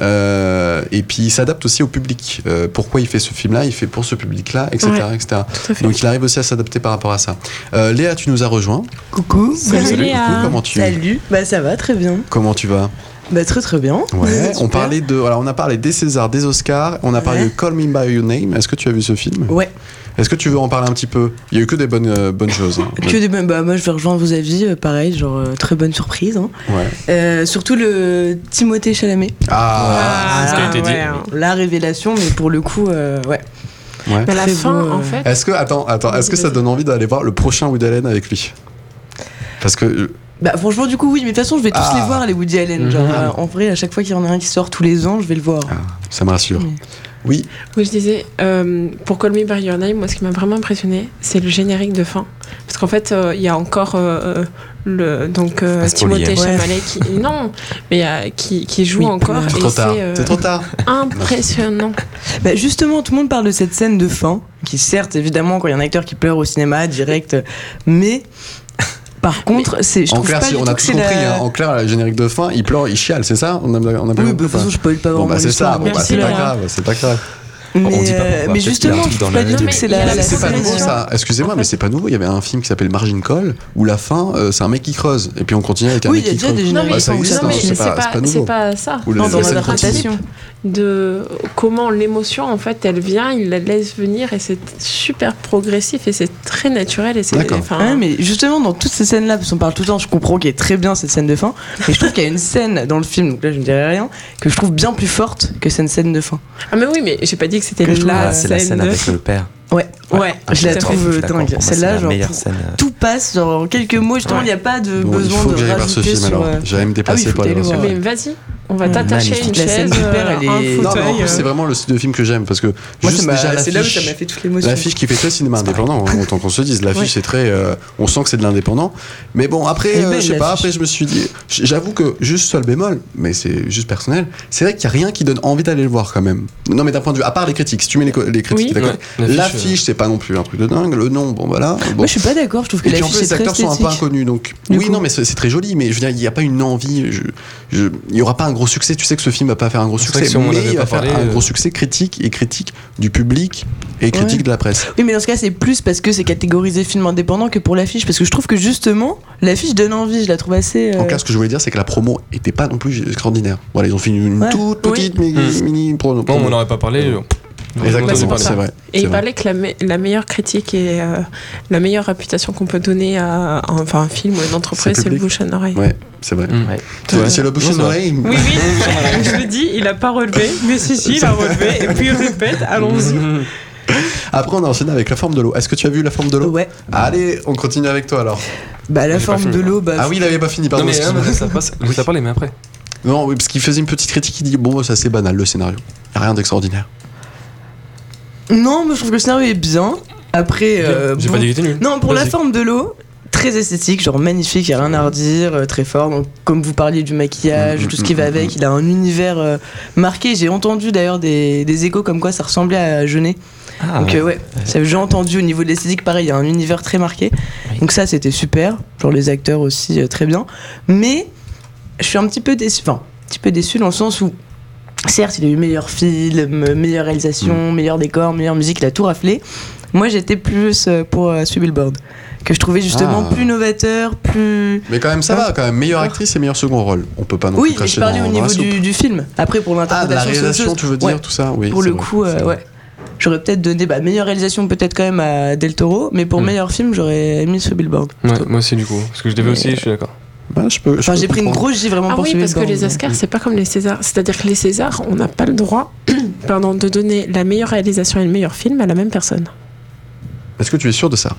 Euh, et puis il s'adapte aussi au public. Euh, pourquoi il fait ce film-là? Il fait pour ce public-là, etc., Ouais. etc. Donc il arrive aussi à s'adapter par rapport à ça. Euh, Léa, tu nous as rejoint. Coucou. Salut, Léa. coucou, comment tu Salut. Bah ça va très bien. Comment tu vas? Bah très très bien. Ouais. On parlait de, alors on a parlé des Césars, des Oscars. On a parlé de Call Me by Your Name. Est-ce que tu as vu ce film? Ouais. Est-ce que tu veux en parler un petit peu? Il y a eu que des bonnes euh, bonnes choses. hein. Que des bonnes- bah moi je vais rejoindre vos avis, euh, pareil, genre euh, très bonne surprise. hein. Ouais. Euh, surtout le Timothée Chalamet, Ah. ce qui a été dit. ouais, hein. la révélation, mais pour le coup, euh, ouais. ouais. Mais à la fin, beau, en fait, Est-ce que attends, attends, est-ce que ça te donne envie d'aller voir le prochain Woody Allen avec lui? Parce que Bah franchement du coup oui, mais de toute façon je vais tous Ah. les voir les Woody Allen. Mhm. Genre euh, en vrai à chaque fois qu'il y en a un qui sort tous les ans, je vais le voir. ah, ça me rassure. Mais- Oui. Oui, je disais, euh, pour Call Me By Your Name, moi, ce qui m'a vraiment impressionné, c'est le générique de fin. Parce qu'en fait, euh, il y a encore euh, le, donc, euh, Timothée hein. Chalamet qui. Non, mais qui, qui joue Oui, encore. C'est et trop tard. c'est euh, C'est trop tard. impressionnant. Bah justement, tout le monde parle de cette scène de fin, qui certes, évidemment, quand il y a un acteur qui pleure au cinéma, direct, mais par contre, c'est, je En trouve clair, pas si du on tout a que tout c'est compris. la... hein. En clair, le générique de fin, il pleure, il chiale, c'est ça? On a, on a bien Oui, de toute façon, je spoil pas Bon, vraiment bah c'est ça, bon, bah, c'est pas grave, c'est pas grave. Mais, On dit pas euh, pourquoi, mais justement, y a je trouve pas du tout que c'est la, il y a C'est pas nouveau ça, excusez-moi, mais c'est pas nouveau. Il y avait un film qui s'appelle Margin Call où la fin, euh, c'est un mec qui creuse. Et puis on continue avec un Oui, mec il y a qui déjà creuse. des Non, génériques mais, Ouais, ça où existe, ça non, mais hein, marche. c'est pas- pas, c'est pas c'est nouveau. pas ça. Non, dans scènes l'adaptation. De comment l'émotion, en fait, elle vient, il la laisse venir et c'est super progressif et c'est très naturel. Et c'est, D'accord. enfin, Ouais, mais justement, dans toutes ces scènes-là, parce qu'on parle tout le temps, je comprends qu'il est très bien cette scène de fin, mais je trouve qu'il y a une scène dans le film, donc là je ne dirai rien, que je trouve bien plus forte que cette scène de fin. Ah, mais oui, mais j'ai pas dit que c'était la Ah, c'est la scène avec le père. Ouais, ouais, Ah, je la tout à fait. trouve dingue. c'est Celle-là, genre, pour- scène. euh, tout passe, genre en quelques mots, justement, il n'y a pas de Bon, il besoin faut de que j'aille voir ce rajouter film sur. alors. J'allais me déplacer Ah oui, pour aller voir. Mais vas-y, on va Mmh, t'attacher magnifique. une La chaise, euh, elle est- un Non, Non, mais en fauteuil. plus, c'est euh, vraiment le style de film que j'aime parce que Moi, juste ça m'a- déjà c'est là où ça l'affiche. m'a fait toute l'émotion. L'affiche qui fait très cinéma C'est indépendant, hein, autant qu'on se dise. L'affiche, Ouais. c'est très. euh, on sent que c'est de l'indépendant. Mais bon, après, euh, je sais pas, l'affiche. après, je me suis dit. J'avoue que, juste seul bémol, mais c'est juste personnel, c'est vrai qu'il n'y a rien qui donne envie d'aller le voir quand même. Non, mais d'un point de vue. À part les critiques, si tu mets les, critiques, Oui. d'accord. Ouais, l'affiche, L'affiche, c'est pas non plus un truc de dingue. Le nom, bon voilà. Bon. Moi, je suis pas d'accord, je trouve que Et puis en plus, est les acteurs sont un peu inconnus. Donc, Du oui, coup. non, mais c'est très joli, mais je veux dire, il n'y a pas une envie. Il n'y aura pas un gros succès. Tu sais que ce film va pas faire un gros succès, si mais il va pas faire parlé, un euh, gros succès critique et critique du public et critique Ouais. de la presse. Oui, mais dans ce cas, c'est plus parce que c'est catégorisé film indépendant que pour l'affiche. Parce que je trouve que justement, l'affiche donne envie. Je la trouve assez. euh, En clair, ce que je voulais dire, c'est que la promo était pas non plus extraordinaire. Voilà, ils ont fait une Ouais. toute petite Oui. mini, mini promo. Non, on n'en aurait pas parlé. euh, Exactement, c'est vrai. Et il vrai. parlait que la, me- la meilleure critique et euh, la meilleure réputation qu'on peut donner à, à- enfin, un film ou une entreprise, C'est le bouche à oreille. Ouais, c'est vrai. Mm. Ouais. C'est- le bouche Non, à oreille. Oui, oui, je le dis, il a pas relevé, mais si, si, il a relevé, et puis il répète, allons-y. Après, on a enchaîné avec la forme de l'eau. Est-ce que tu as vu la forme de l'eau? Ouais. Allez, on continue avec toi alors. Bah, la forme fini, de moi. l'eau, bah. Ah oui, il avait pas fini, Non, pardon. mais hein, ça passe. T'ai parlé, mais après. Non, oui, parce qu'il faisait une petite critique, il dit bon, ça c'est banal le scénario. Y a rien d'extraordinaire. Non, mais je trouve que le scénario est bien. Après. euh, J'ai bon- pas dit qu'il était nul. Non, pour la forme de l'eau, très esthétique, genre magnifique, y a rien à redire, euh, très fort. Donc, comme vous parliez du maquillage, Mm, tout ce mm, qui va mm, avec, il a un univers euh, marqué. J'ai entendu d'ailleurs des, des échos comme quoi ça ressemblait à Jeunet. Ah, Donc, ouais. euh, ouais, ça, j'ai entendu au niveau de l'esthétique, pareil, il y a un univers très marqué. Donc, ça, c'était super. Genre, les acteurs aussi, très bien. Mais, je suis un petit peu déçu. Enfin, un petit peu déçu dans le sens où. Certes, il a eu meilleur film, meilleure réalisation, meilleur décor, meilleure musique, il a tout raflé. Moi, j'étais plus euh, pour euh, Billboard, que je trouvais justement Ah. plus novateur, plus. Mais quand même, ça va, quand même. Meilleure actrice et meilleur second rôle. On peut pas non oui, plus cracher je parlais au niveau la du, du film. Après, pour Ah, la l'interprétation, c'est autre réalisation, tu veux dire Ouais. tout ça? Oui. Pour le vrai, coup, euh, ouais. J'aurais peut-être donné bah, meilleure réalisation, peut-être quand même à Del Toro, mais pour Mm. meilleur film, j'aurais mis Sue Billboard. Ouais, plutôt. moi aussi, du coup. Parce que je l'ai vu Mais, aussi, je suis d'accord. Bah, je peux, Enfin, j'ai pris une grosse J vraiment Ah pour oui, parce que les Oscars, c'est pas comme les Césars. C'est-à-dire que les Césars, on n'a pas le droit pardon, de donner la meilleure réalisation et le meilleur film à la même personne. Est-ce que tu es sûr de ça?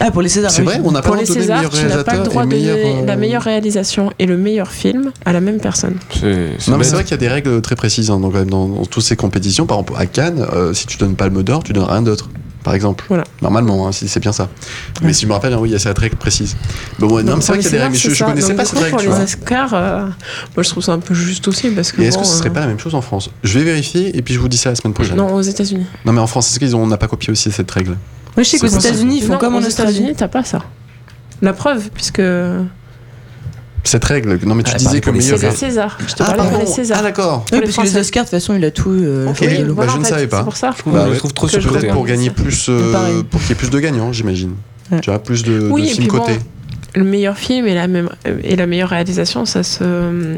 Ah, pour les Césars. C'est oui. vrai On n'a pas Pour le les droit de donner Césars, meilleur tu n'as pas le réalisateur droit et de donner meilleur, euh, la meilleure réalisation et le meilleur film à la même personne. C'est c'est Non, mais c'est vrai qu'il y a des règles très précises hein, même, dans, dans toutes ces compétitions. Par exemple, à Cannes, euh, si tu donnes Palme d'Or, tu donnes rien d'autre. Par exemple. Voilà. Normalement, hein, si c'est bien ça. Mais si je me rappelle, hein, oui, il y a cette règle précise. Bon, ouais, non, mais c'est vrai qu'il y a des les règles. mais Je, je connaissais Donc, pas cette règle. Pour tu les vois. Oscars, euh, moi je trouve ça un peu juste aussi parce que. Et est-ce que ce serait euh, pas la même chose en France? Je vais vérifier et puis je vous dis ça la semaine prochaine. Non, aux États-Unis. Non, mais en France, est-ce qu'ils ont- on n'a pas copié aussi cette règle? Moi, je sais C'est qu'aux. États-Unis, ils font non, comme en aux. États-Unis, t'as pas ça. La preuve, puisque Cette règle Non, mais tu Ah, disais que meilleur. c'est les Césars. Césars. Je te Ah, parlais les Césars. Ah, d'accord. Oui, parce que les. Oscars, de toute façon, il a tout. euh, Ok. fait Oui, le- voilà, je en ne fait, savais pas. C'est pour ça. Je trouve, Bah je trouve trop je surcoté. Peut-être hein. pour gagner plus. euh, pour qu'il y ait plus de gagnants, j'imagine. Ouais. Tu as plus de, de Oui, et films puis bon, cotés. le meilleur film et la, même, et la meilleure réalisation, ça se.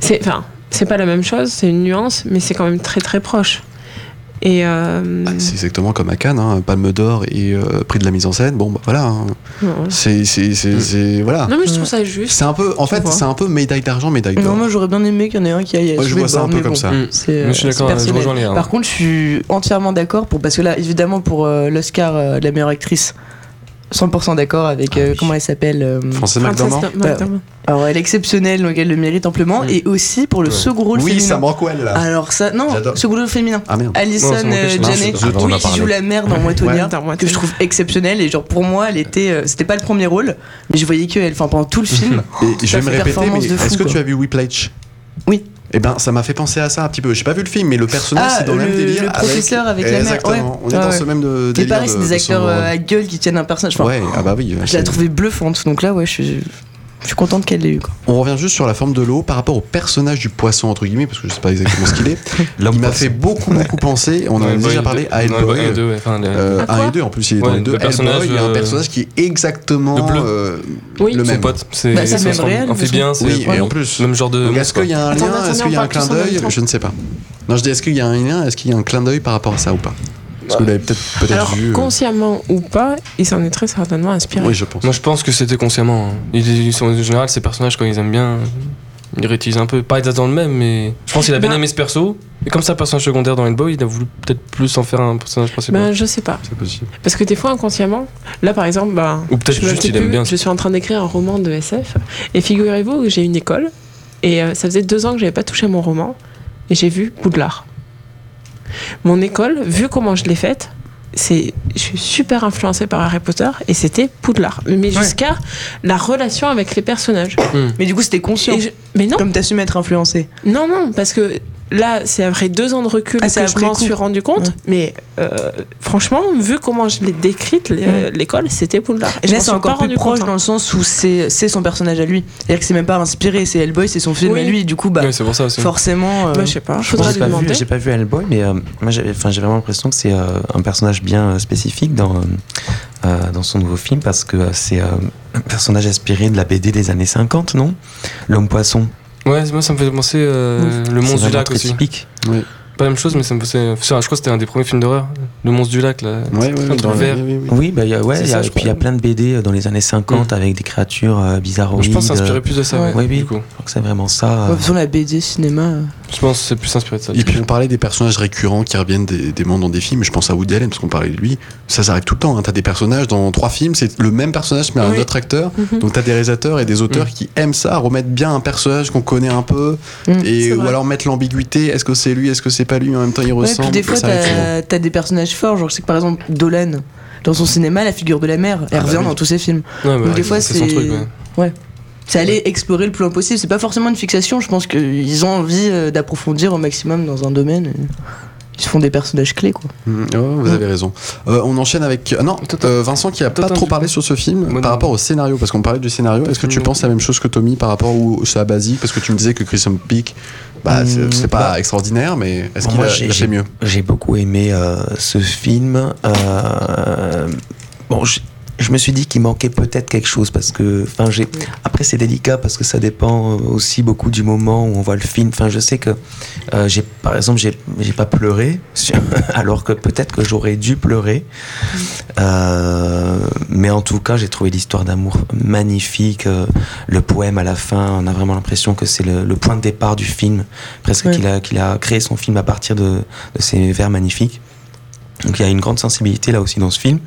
C'est enfin, c'est pas la même chose, c'est une nuance, mais c'est quand même très très proche. Et. euh, Bah, c'est exactement comme à Cannes, hein, Palme d'Or et euh, prix de la mise en scène. Bon, bah voilà. hein. non, C'est, c'est, c'est, Mm. c'est- voilà. Non, mais je trouve ça juste. C'est un peu, en fait, c'est un peu médaille d'argent, médaille d'or. Non, moi, j'aurais bien aimé qu'il y en ait un qui aille à Ouais, je vois ça un peu comme bon, ça. Mm. C'est je suis euh, d'accord, c'est je personnel. rejoins les. Par contre, je suis entièrement d'accord pour parce que là, évidemment, pour euh, l'Oscar euh, de la meilleure actrice, 100% d'accord avec euh, Ah oui. comment elle s'appelle. euh, Frances McDormand McDormand. alors, elle est exceptionnelle, donc elle le mérite amplement, Mm. et aussi pour le Ouais. second rôle Oui, féminin. ça manque elle là. Alors ça, non, second rôle féminin. Ah merde. Alison euh. Janney, oui, qui joue la mère dans Moitonia, Ouais, que je trouve exceptionnelle. Et genre pour moi, elle était, euh, c'était pas le premier rôle, mais je voyais qu'elle, enfin pendant tout le film. Et je vais me répéter, mais est-ce que tu as vu Whiplash? Oui. Eh ben, ça m'a fait penser à ça un petit peu. J'ai pas vu le film, mais le personnage, Ah, c'est dans le, même le- délire. le professeur avec la mère, Exactement. ouais. On est Ouais, dans ouais. ce même de, délire. pareil, c'est de- des de acteurs euh, à gueule qui tiennent un personnage. Enfin, Ouais, ah bah oui. Je la c'est- trouvais bluffante, donc là, ouais, je suis, je suis contente qu'elle l'ait eu. Quoi. On revient juste sur la forme de l'eau par rapport au personnage du poisson, entre guillemets, parce que je sais pas exactement ce qu'il est. Il m'a poisson. fait beaucoup, beaucoup penser. On en a déjà bah, parlé à Hellboy. un et deux, Euh, un et deux en plus, il est dans les deux. le personnage, Hellboy, il y a un euh, personnage qui est exactement le bleu. euh, Oui. le son même. pote, c'est Bah, c'est c'est même son réel, amphibien, c'est Oui, ouais, et en plus. même genre de. Donc, est-ce qu'il y a un lien Est-ce on qu'il y a un clin d'œil? Je ne sais pas. Non, je dis est-ce qu'il y a un lien Est-ce qu'il y a un clin d'œil par rapport à ça ou pas? Parce que vous l'avez peut-être Alors, vu. euh, consciemment ou pas, il s'en est très certainement inspiré. Oui, je pense. Moi je pense que c'était consciemment. hein. Ils, ils sont, en général, ces personnages, quand ils aiment bien, ils réutilisent un peu. Pas exactement le même, mais je pense qu'il a bien Bah. aimé ce perso. Et comme c'est un personnage secondaire dans Hellboy, il a voulu peut-être plus en faire un personnage principal. Ben, je sais pas. C'est possible. Parce que des fois, inconsciemment, là par exemple, bah, Ou peut-être je me juste sais il aime plus, bien. Je suis en train d'écrire un roman de SF. Et figurez-vous que j'ai une école. Et euh, ça faisait deux ans que j'avais pas touché mon roman. Et j'ai vu Poudlard. Mon école, vu comment je l'ai faite, c'est, je suis super influencée par Harry Potter et c'était Poudlard. Mais jusqu'à la relation avec les personnages. Mais du coup, c'était conscient. Je- mais non, Comme t'assumes être influencé. non, non, parce que là, c'est après deux ans de recul Ah, que je m'en suis rendu compte. Ouais. Mais euh, franchement, vu comment je l'ai décrite, Ouais. l'école, c'était Poudlard. Et je là, c'est suis encore pas plus rendu proche compte, dans hein. le sens où c'est c'est son personnage à lui. C'est-à-dire que c'est même pas inspiré, c'est Hellboy, c'est son film Oui. à lui. Du coup, bah, Ouais, c'est pour ça aussi. forcément. euh, Bah, je sais pas, faudra lui pas, vu, demander. j'ai pas vu Hellboy, mais euh, moi j'ai vraiment l'impression que c'est euh, un personnage bien euh, spécifique dans, euh, dans son nouveau film parce que euh, c'est euh, un personnage inspiré de la BD des années 50, non? L'homme poisson. Ouais, moi ça me fait penser euh, le monstre du lac très aussi. typique. Pas la même chose, mais ça me faisait. Je crois que c'était un des premiers films d'horreur. Le monstre du lac, là. Ouais, ouais, Un ouais, truc dans- vert. oui, oui, oui. Oui, bah, y a, ouais, y a- ça, puis il y a plein de BD dans les années 50 avec des créatures euh, bizarroïdes. je pense que c'est inspiré euh, plus de ça, Ouais. ouais, Oui, oui. du coup. je crois que c'est vraiment ça. de euh, toute façon, la BD cinéma. Je pense que c'est plus inspiré de ça. Et puis on parlait des personnages récurrents qui reviennent des, des mondes dans des films, je pense à Woody Allen parce qu'on parlait de lui, ça s'arrive tout le temps, hein. t'as des personnages dans trois films, c'est le même personnage mais un autre acteur, Mhm. donc t'as des réalisateurs et des auteurs Mm. qui aiment ça, remettre bien un personnage qu'on connaît un peu, Mm. et ou alors mettre l'ambiguïté, est-ce que c'est lui, est-ce que c'est pas lui, en même temps il Ouais, ressemble, puis des fois, t'as des personnages forts. Genre, je sais que par exemple, Dolan, dans son cinéma, la figure de la mère, elle Ah bah revient oui. dans tous ses films. Ouais, bah, Donc, des fois, son c'est- truc, ouais. C'est aller explorer le plus loin possible. C'est pas forcément une fixation. Je pense qu'ils ont envie euh, d'approfondir au maximum dans un domaine. Ils se font des personnages clés, quoi. Oh, vous avez raison. Euh, on enchaîne avec. ah non, euh, Vincent qui a pas trop parlé coup. sur ce film Moi, par non. rapport au scénario, parce qu'on parlait du scénario. Est-ce que tu penses la même chose que Tommy par rapport c'est à basique Parce que tu me disais que Crimson Peak, bah, c'est Mm, c'est pas bah, extraordinaire, mais est-ce qu'il a, fait mieux? J'ai beaucoup aimé euh, ce film. Euh, bon, je, me suis dit qu'il manquait peut-être quelque chose parce que, enfin, j'ai. Après, c'est délicat parce que ça dépend aussi beaucoup du moment où on voit le film. Enfin, je sais que euh, j'ai, par exemple, j'ai, j'ai pas pleuré, alors que peut-être que j'aurais dû pleurer. Euh, mais en tout cas, j'ai trouvé l'histoire d'amour magnifique. euh, le poème à la fin, on a vraiment l'impression que c'est le, le point de départ du film. Presque Ouais. qu'il a, qu'il a créé son film à partir de, de ces vers magnifiques. Donc il y a une grande sensibilité là aussi dans ce film.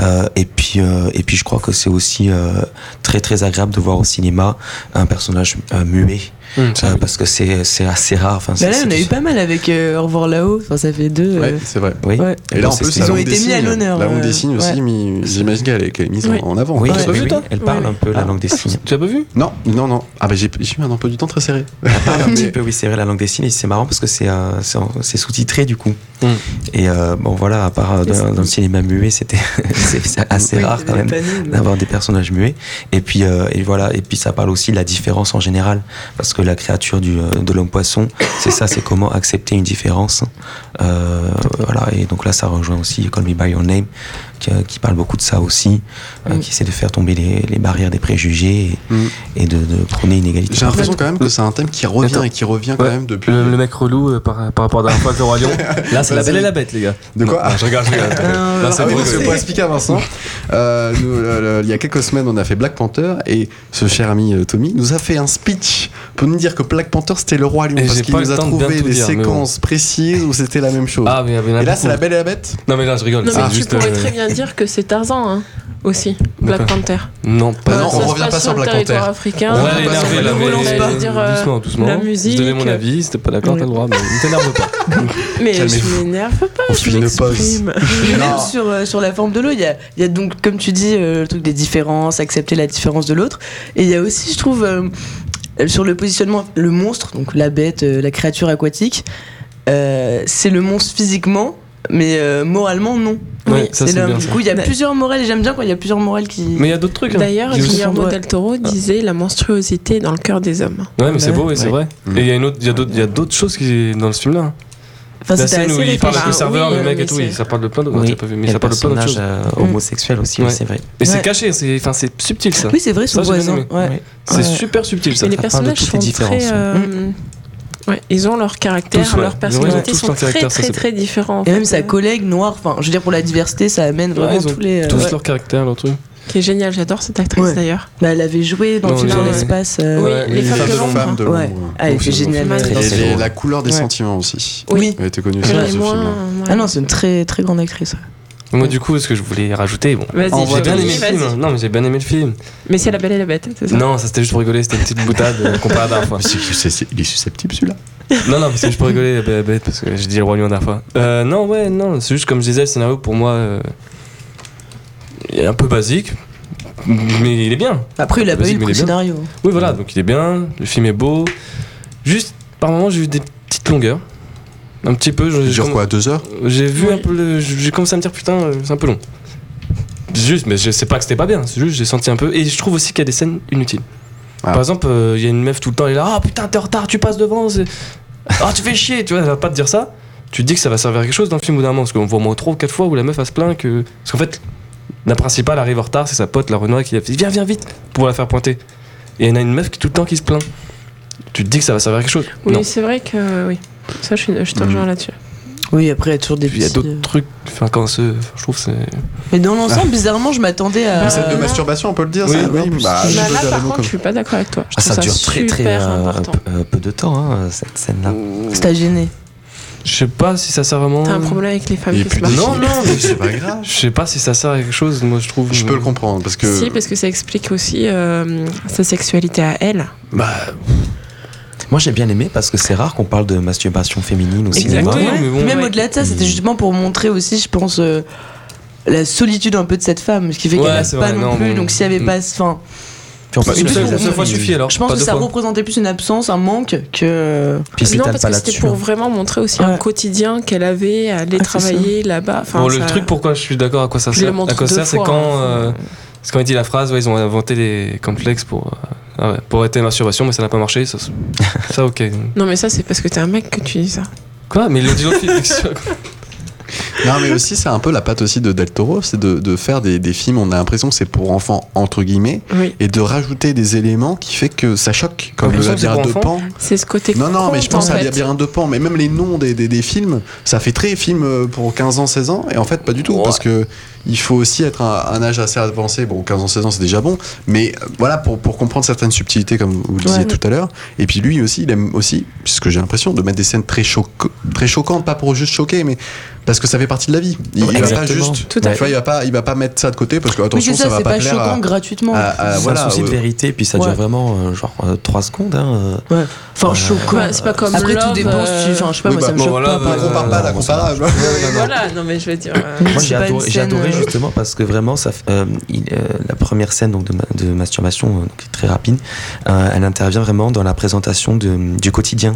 Euh, et puis euh, et puis je crois que c'est aussi euh, très très agréable de voir au cinéma un personnage euh, muet Euh, oui. parce que c'est c'est assez rare. Enfin, Bah là, on a eu pas mal avec euh, Au revoir là-haut. Enfin, ça fait deux. euh, Ouais, c'est vrai. Oui. Ouais. Et là, en plus, ils ont été mis à l'honneur, La langue euh, des signes aussi, mis- j'imagine qu'elle est, mise en, avant. Oui, elle parle un peu la Ah. langue des signes. Tu l'as pas vu? Non, non, non. Ah, bah j'ai eu un emploi du temps très serré. Elle parle un petit peu, oui, c'est vrai, la langue des signes. Et c'est marrant parce que c'est sous-titré du coup. Mm. Et euh, bon, voilà, à part euh, dans, le cinéma muet, c'était assez rare quand même mais- d'avoir des personnages muets. Et puis, et voilà, et puis ça parle aussi de la différence en général, parce que la créature du, euh, de l'homme poisson, c'est ça, c'est comment accepter une différence. Euh, voilà, et donc là, ça rejoint aussi Call Me by Your Name, qui, euh, qui parle beaucoup de ça aussi, euh, Mm. qui essaie de faire tomber les, les barrières des préjugés et, Mm. et de, de prôner une égalité. J'ai l'impression quand même que c'est un thème qui revient Attends. et qui revient quand même depuis. Le, le mec relou euh, par, par rapport à la dernière fois avec le Roi Lion. Là, c'est la belle et la bête, les gars. De quoi Non, non, Je regarde, je regarde. Euh, Là, c'est Ah bon, c'est- pour expliquer à Vincent, euh, nous, le- le- il y a quelques semaines, on a fait Black Panther et ce cher ami Tommy nous a fait un speech pour nous dire que Black Panther c'était le roi lion Et parce qu'il nous a trouvé des dire, mais bon. séquences précises où c'était la même chose. Ah, mais et là, c'est la belle et la bête Non, mais là, je rigole. Non, c'est mais tu pourrais très bien dire que c'est Tarzan, hein, aussi, Black. Panther. Non, pas non, on revient pas sur le Black territoire Panther. africain. On va. Je veux dire, euh, doucement, doucement. la Je musique, donnais mon avis, c'était pas d'accord, t'as le droit, mais ne t'énerve pas. Mais je m'énerve pas, On je m'exprime. Même sur, euh, sur la forme de l'eau, il y a, il y a donc, comme tu dis, euh, le truc des différences, accepter la différence de l'autre. Et il y a aussi, je trouve, euh, sur le positionnement, le monstre, donc la bête, euh, la créature aquatique, euh, c'est le monstre physiquement, mais euh, moralement, non. Ouais, ça, c'est bien, Du coup, il y a Ouais. plusieurs morales, et j'aime bien quand il y a plusieurs morales qui. Mais il y a d'autres trucs. hein. D'ailleurs, Guillermo Ouais. del Toro disait la monstruosité dans le cœur des hommes. Ouais, mais c'est beau, et c'est Ouais. vrai. Mm. Et il y a une autre, il y a d'autres, il y a d'autres choses qui dans ce film-là. Enfin, La scène où il parle avec le Bah, serveur, oui, le mec et tout, c'est- ça parle de plein d'autres. Oui, mais ça le parle de plein d'autres personnage choses. euh, homosexuel aussi, oui, Ouais. c'est vrai. Et c'est Ouais. caché, c'est, enfin, c'est subtil ça. Oui, c'est vrai, son voisin. Ouais. C'est Ouais. super subtil ça. Et les personnages sont très. Ouais, ils ont leur caractère, Tous, ouais. leur personnalité sont leur très ça, très très différents. en Et même fait, sa collègue noire, enfin, je veux dire, pour la diversité, ça amène vraiment Ouais, ils ont tous les. euh, Tous ouais. leur caractère, leur truc. qui est génial. J'adore cette actrice Ouais. d'ailleurs. Bah, elle avait joué dans Non, le film l'espace. euh, Oui, les les femmes femmes de l'ombre. De Ouais. Ah, elle était c'est géniale. Très Et la couleur des Ouais. sentiments aussi. Oui. Elle était connue sur ce film. Ah non, c'est une très très grande actrice. Moi, du coup, ce que je voulais rajouter, bon. Je te J'ai bien aimé le film. hein. Non, mais j'ai bien aimé le film. Mais c'est la belle et la bête, c'est ça? Non, ça c'était juste pour rigoler, c'était une petite boutade euh, comparée à la dernière fois. Il est susceptible celui-là? Non, non, c'est juste pour rigoler, la bête, bête, parce que j'ai dit le roi lion la dernière fois. Euh, non, ouais, non, c'est juste comme je disais, le scénario pour moi, euh, il est un peu basique, mais il est bien. Après, il a pas eu le scénario. Oui, voilà, donc il est bien, le film est beau. Juste, par moments, j'ai eu des petites longueur. Un petit peu. je- dure quoi, deux heures? J'ai vu Oui. un peu. le- J'ai commencé à me dire putain, euh, c'est un peu long. Juste, mais je sais pas que c'était pas bien. C'est juste, j'ai senti un peu. Et je trouve aussi qu'il y a des scènes inutiles. Ah. Par exemple, euh, il y a une meuf tout le temps, elle est là, ah putain, t'es en retard, tu passes devant. Ah, tu fais chier, tu vois, elle va pas te dire ça. Tu te dis que ça va servir à quelque chose dans le film ou d'un moment. Parce qu'on voit au moins trois ou quatre fois où la meuf elle se plaint que. Parce qu'en fait, la principale arrive en retard, c'est sa pote, la Renoir, qui a fait Viens, viens vite pour la faire pointer. Et il y en a une meuf qui tout le temps qui se plaint. Tu te dis que ça va servir à quelque chose. Oui, non. c'est vrai que oui. Ça, je, suis- je te rejoins là-dessus. Oui, après, il y a toujours des il y a d'autres euh, trucs. Enfin, quand c'est. Je trouve que c'est. Mais dans l'ensemble, bizarrement, je m'attendais à. Bah, Scène de Euh, masturbation, on peut le dire oui, ça oui, bah, Bah, je là, dire par contre, comme- je suis pas d'accord avec toi. Je Ah, trouve ça dure très très euh, peu, euh, peu de temps, hein, cette scène-là. Ça t'a gêné. Je sais pas si ça sert vraiment. T'as un problème avec les femmes qui se marchent Non, non, mais c'est pas grave. Je sais pas si ça sert à quelque chose, moi je trouve. Je peux le comprendre parce que. Si, parce que ça explique aussi euh, sa sexualité à elle. Bah, Moi j'ai bien aimé parce que c'est rare qu'on parle de masturbation féminine au cinéma. Exactement. Oui, mais bon, Même ouais. au-delà de ça, c'était Mm. justement pour montrer aussi, je pense, euh, la solitude un peu de cette femme, ce qui fait Ouais, qu'elle n'a pas vrai, non, non, plus. bon. Donc s'il n'y avait Mm. pas, enfin, Puis en plus, Une seule, seule fois une- suffit alors. je pense que ça fois. représentait plus une absence, un manque que. puis non, parce pas que c'était là-dessus. pour vraiment montrer aussi un quotidien qu'elle avait, aller Ah, travailler là-bas. Enfin, Bon, le ça- truc pourquoi je suis d'accord à quoi ça sert, à quoi ça sert, c'est quand, hein. euh, c'est quand il dit la phrase, ouais, ils ont inventé les complexes pour, euh, ah ouais, pour arrêter la masturbation, mais ça n'a pas marché. Ça, ça ok. Non, mais ça, c'est parce que t'es un mec que tu dis ça. Quoi? Mais il le dit dans le film. Non, mais aussi, c'est un peu la patte aussi de Del Toro, c'est de, de faire des, des films, on a l'impression que c'est pour enfants, entre guillemets, Oui. et de rajouter des éléments qui fait que ça choque, comme le labyrinthe de Pan. C'est ce côté. Non, non, mais je pense en à. Labyrinthe de Pan, mais même les noms des, des, des films, ça fait très film euh, pour 15 ans, 16 ans, et en fait, pas du tout, Ouais. parce que il faut aussi être un, un âge assez avancé. Bon, 15 ans, 16 ans, c'est déjà bon, mais euh, voilà, pour, pour comprendre certaines subtilités, comme vous le disiez Ouais. tout à l'heure. Et puis lui aussi, il aime aussi, c'est ce que j'ai l'impression, de mettre des scènes très, choc très choquantes, pas pour juste choquer, mais parce que ça fait partie de la vie. Il, il va pas juste. Tout à tu vois, il va pas, il va pas mettre ça de côté parce que attention, c'est ça, ça, va pas, pas, plaire choquant à, gratuitement. à- à- C'est voilà, un souci de euh, vérité, puis ça Ouais. dure vraiment euh, genre 3 secondes. Hein, euh. Ouais. Enfin, choquant. C'est pas comme Après, Love, tout dépend si euh, je sais pas, oui, moi, bah, ça me bon, choque voilà, pas. on compare pas la ça comparable. Voilà, non, mais je veux dire. euh, Moi j'ai adoré, euh, justement parce que vraiment ça, euh, euh, la première scène donc de, ma- de masturbation euh, qui est très rapide, euh, elle intervient vraiment dans la présentation de- du quotidien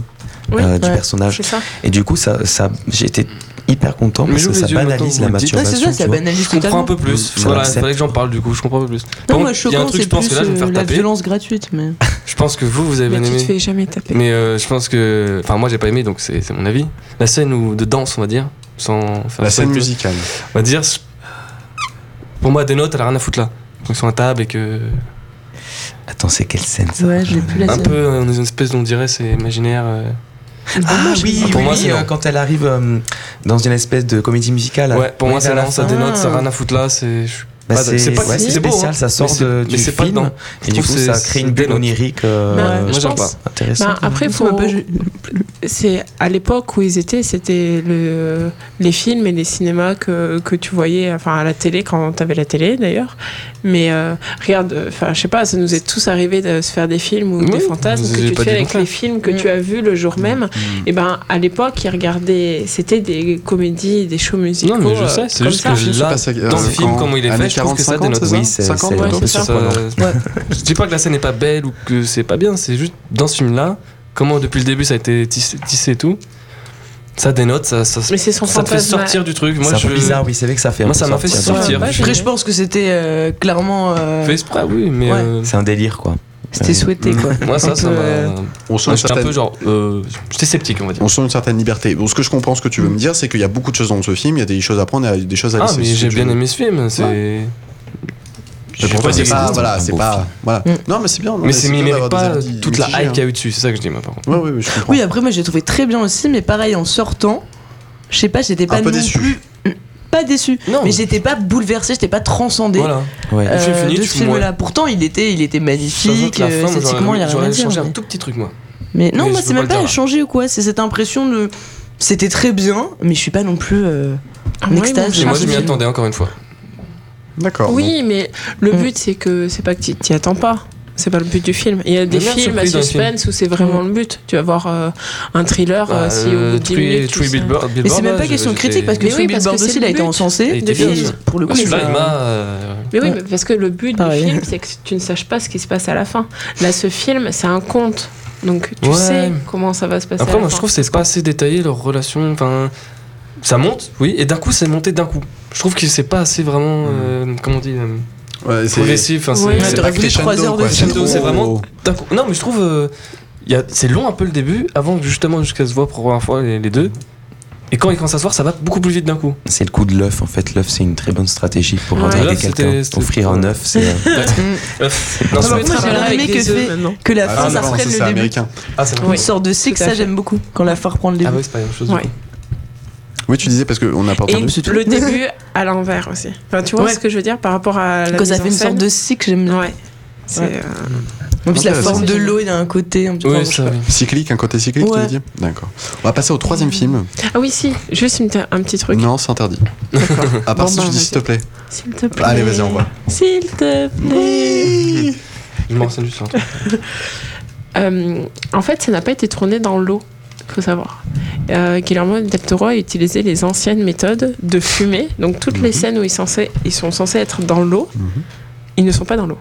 Oui, euh, du ouais. personnage. Ça. Et du coup ça, ça j'ai été hyper content Mais parce que ça banalise la masturbation. c'est ça, ça banalise Je comprends un peu plus. Voilà, il accepte. fallait que j'en parle du coup, je comprends un peu plus. Non, moi, il y a un choquant, truc, c'est je pense que là, je vais me faire euh, la taper. violence gratuite, mais. Je pense que vous, vous avez Mais bien tu te aimé. fais jamais taper. Mais euh, je pense que. Enfin, moi, j'ai pas aimé, donc c'est c'est mon avis. La scène où, de danse, on va dire, sans faire La scène musicale. On va dire. Pour moi, des notes, elle a rien à foutre là. Quand ils sont à table et que. Attends, c'est quelle scène ça Ouais, je l'ai plus la Un scène. peu, euh, on est une espèce, on dirait, c'est imaginaire. Ah oui, Pour oui, moi, oui, c'est euh, quand elle arrive euh, dans une espèce de comédie musicale. Ouais, pour moi, c'est non, ça dénote, ça a rien à foutre là. C'est. Bah, ouais, spécial, hein. ça sort de, du pas film dedans. et du coup ça crée une bulle onirique euh, Mais, moi, je j'aime pas. intéressante. Ben, après, faut... c'est à l'époque où ils étaient, c'était le... les films et les cinémas que, que tu voyais, enfin à la télé quand t'avais la télé d'ailleurs. Mais euh, regarde, enfin je sais pas, ça nous est tous arrivé de se faire des films ou Oui, des fantasmes que tu te fais avec les films que Mm. tu as vus le jour même. Et ben à l'époque, ils regardaient, c'était des comédies, des shows musicaux. Non, mais je euh, sais, c'est juste ça. que là, passe à- dans le euh, film, comment il est fait, je trouve que ça 40, dénote. 50, Oui, c'est- 50, c'est- plutôt ouais, c'est ça. surprenant. Je dis pas que la scène n'est pas belle ou que c'est pas bien, c'est juste dans ce film-là, comment depuis le début ça a été tissé, tissé et tout, ça dénote, ça, ça, Mais c'est son ça te fait sortir du truc. Moi, je. bizarre, oui, c'est vrai que ça fait Moi, ça m'a fait sortir. sortir. Ouais, Je- Après, je pense que c'était euh, clairement. euh, Fait exprès, oui, mais. Ouais. euh, C'est un délire quoi. C'était Ouais. souhaité, quoi. Moi, ça, ça m'a. euh, On sent, une j'étais un certaine, peu genre. euh, J'étais sceptique, on va dire. on sent une certaine liberté. Bon, ce que je comprends, ce que tu veux me dire, c'est qu'il y a beaucoup de choses dans ce film, il y a des choses à apprendre, il y a des choses à Ah, laisser. mais si j'ai bien veux. aimé ce film, c'est. Toi, c'est pas, voilà, c'est pas, voilà. Mm. Non, mais c'est bien. non, Mais c'est mérite pas toute la hype qu'il y a eu dessus, c'est ça que je dis, moi, par contre. Ouais, ouais, ouais, je comprends. Oui, après, moi, j'ai trouvé très bien aussi, mais pareil, en sortant, je sais pas, j'étais pas Un peu non déçu. plus. Pas déçu, Non. mais j'étais pas bouleversée, j'étais pas transcendée. Voilà. Ouais. euh, Le film fini, de ce film-là. ouais. Pourtant, il était, il était magnifique, euh, esthétiquement, il y a rien à dire. changé un tout petit truc, moi. Mais non, Mais moi, je c'est même pas changé ou quoi. C'est cette impression de. C'était très bien, mais je suis pas non plus euh, en moi, extase. moi, je m'y attendais encore une fois. D'accord. Oui, mais le Mm. but, c'est que c'est pas que tu t'y attends pas. C'est pas le but du film. Il y a des bien films à suspense où c'est vraiment le but. Tu vas voir euh, un thriller euh, si au bout de 10 Three- minutes. tu Three sais- Billboards- Mais c'est même pas là, question de critique parce que Three oui, Billboards aussi, il a été but. encensé. Et bien, ça. pour le coup, Celui-là, c'est il m'a. euh, Mais oui, Ouais. mais parce que le but Pareil. du film, c'est que tu ne saches pas ce qui se passe à la fin. Là, ce film, c'est un conte. Donc tu Ouais. sais comment ça va se passer. à Après, la moi, je trouve que c'est pas assez détaillé leur relation. Enfin, ça monte, oui, et d'un coup, c'est monté d'un coup. Je trouve que c'est pas assez vraiment, euh, comment on dit, euh, Ouais, c'est progressif. Enfin, Ouais, c'est- pas crescendo, trois heures de quoi, film. trop- C'est vraiment- d'un coup. Non, mais je trouve, euh, il y a- c'est long un peu le début, avant justement jusqu'à se voir pour la première fois les, les deux. Et quand ils commencent à se voir, ça va beaucoup plus vite d'un coup. C'est le coup de l'œuf en fait. L'œuf c'est une très bonne stratégie pour Ouais. draguer quelqu'un. c'était- Offrir un œuf, c'est. euh, non, Non, c'est- par Je contre, me moi, travaillerai j'ai avec aimé des que fait-. Que la Ah, fin, non, ça reprenne c'est le début. américain. Ah, c'est Oui. Une sorte de à ça j'aime beaucoup. Quand la fin reprend le début. Ah ouais, c'est pas la même chose. Ouais. Du. Oui, tu disais parce qu'on n'a pas entendu. le début à l'envers aussi. Enfin, tu vois Ouais. ce que je veux dire par rapport à la Quand ça fait une sorte de cycle, j'aime bien. Ouais. C'est Ouais. euh, En plus, la forme de l'eau, il y a un côté un petit peu. Oui, ça, oui. Cyclique, un côté cyclique, tu Ouais. veux dire D'accord. On va passer au troisième film. Ah oui, si, juste une un petit truc. Non, c'est interdit. À part Bon, si bah, je dis s'il te plaît. S'il te plaît. Allez, vas-y, on voit. S'il te plaît. Je m'en renseigne juste sur un truc. Euh, en fait, ça n'a pas été tourné dans l'eau, faut savoir. Euh, Guillermo del Toro a utilisé les anciennes méthodes de fumée. Donc toutes les Mhm. scènes où ils, censés- ils sont censés être dans l'eau, Mhm. ils ne sont pas dans l'eau.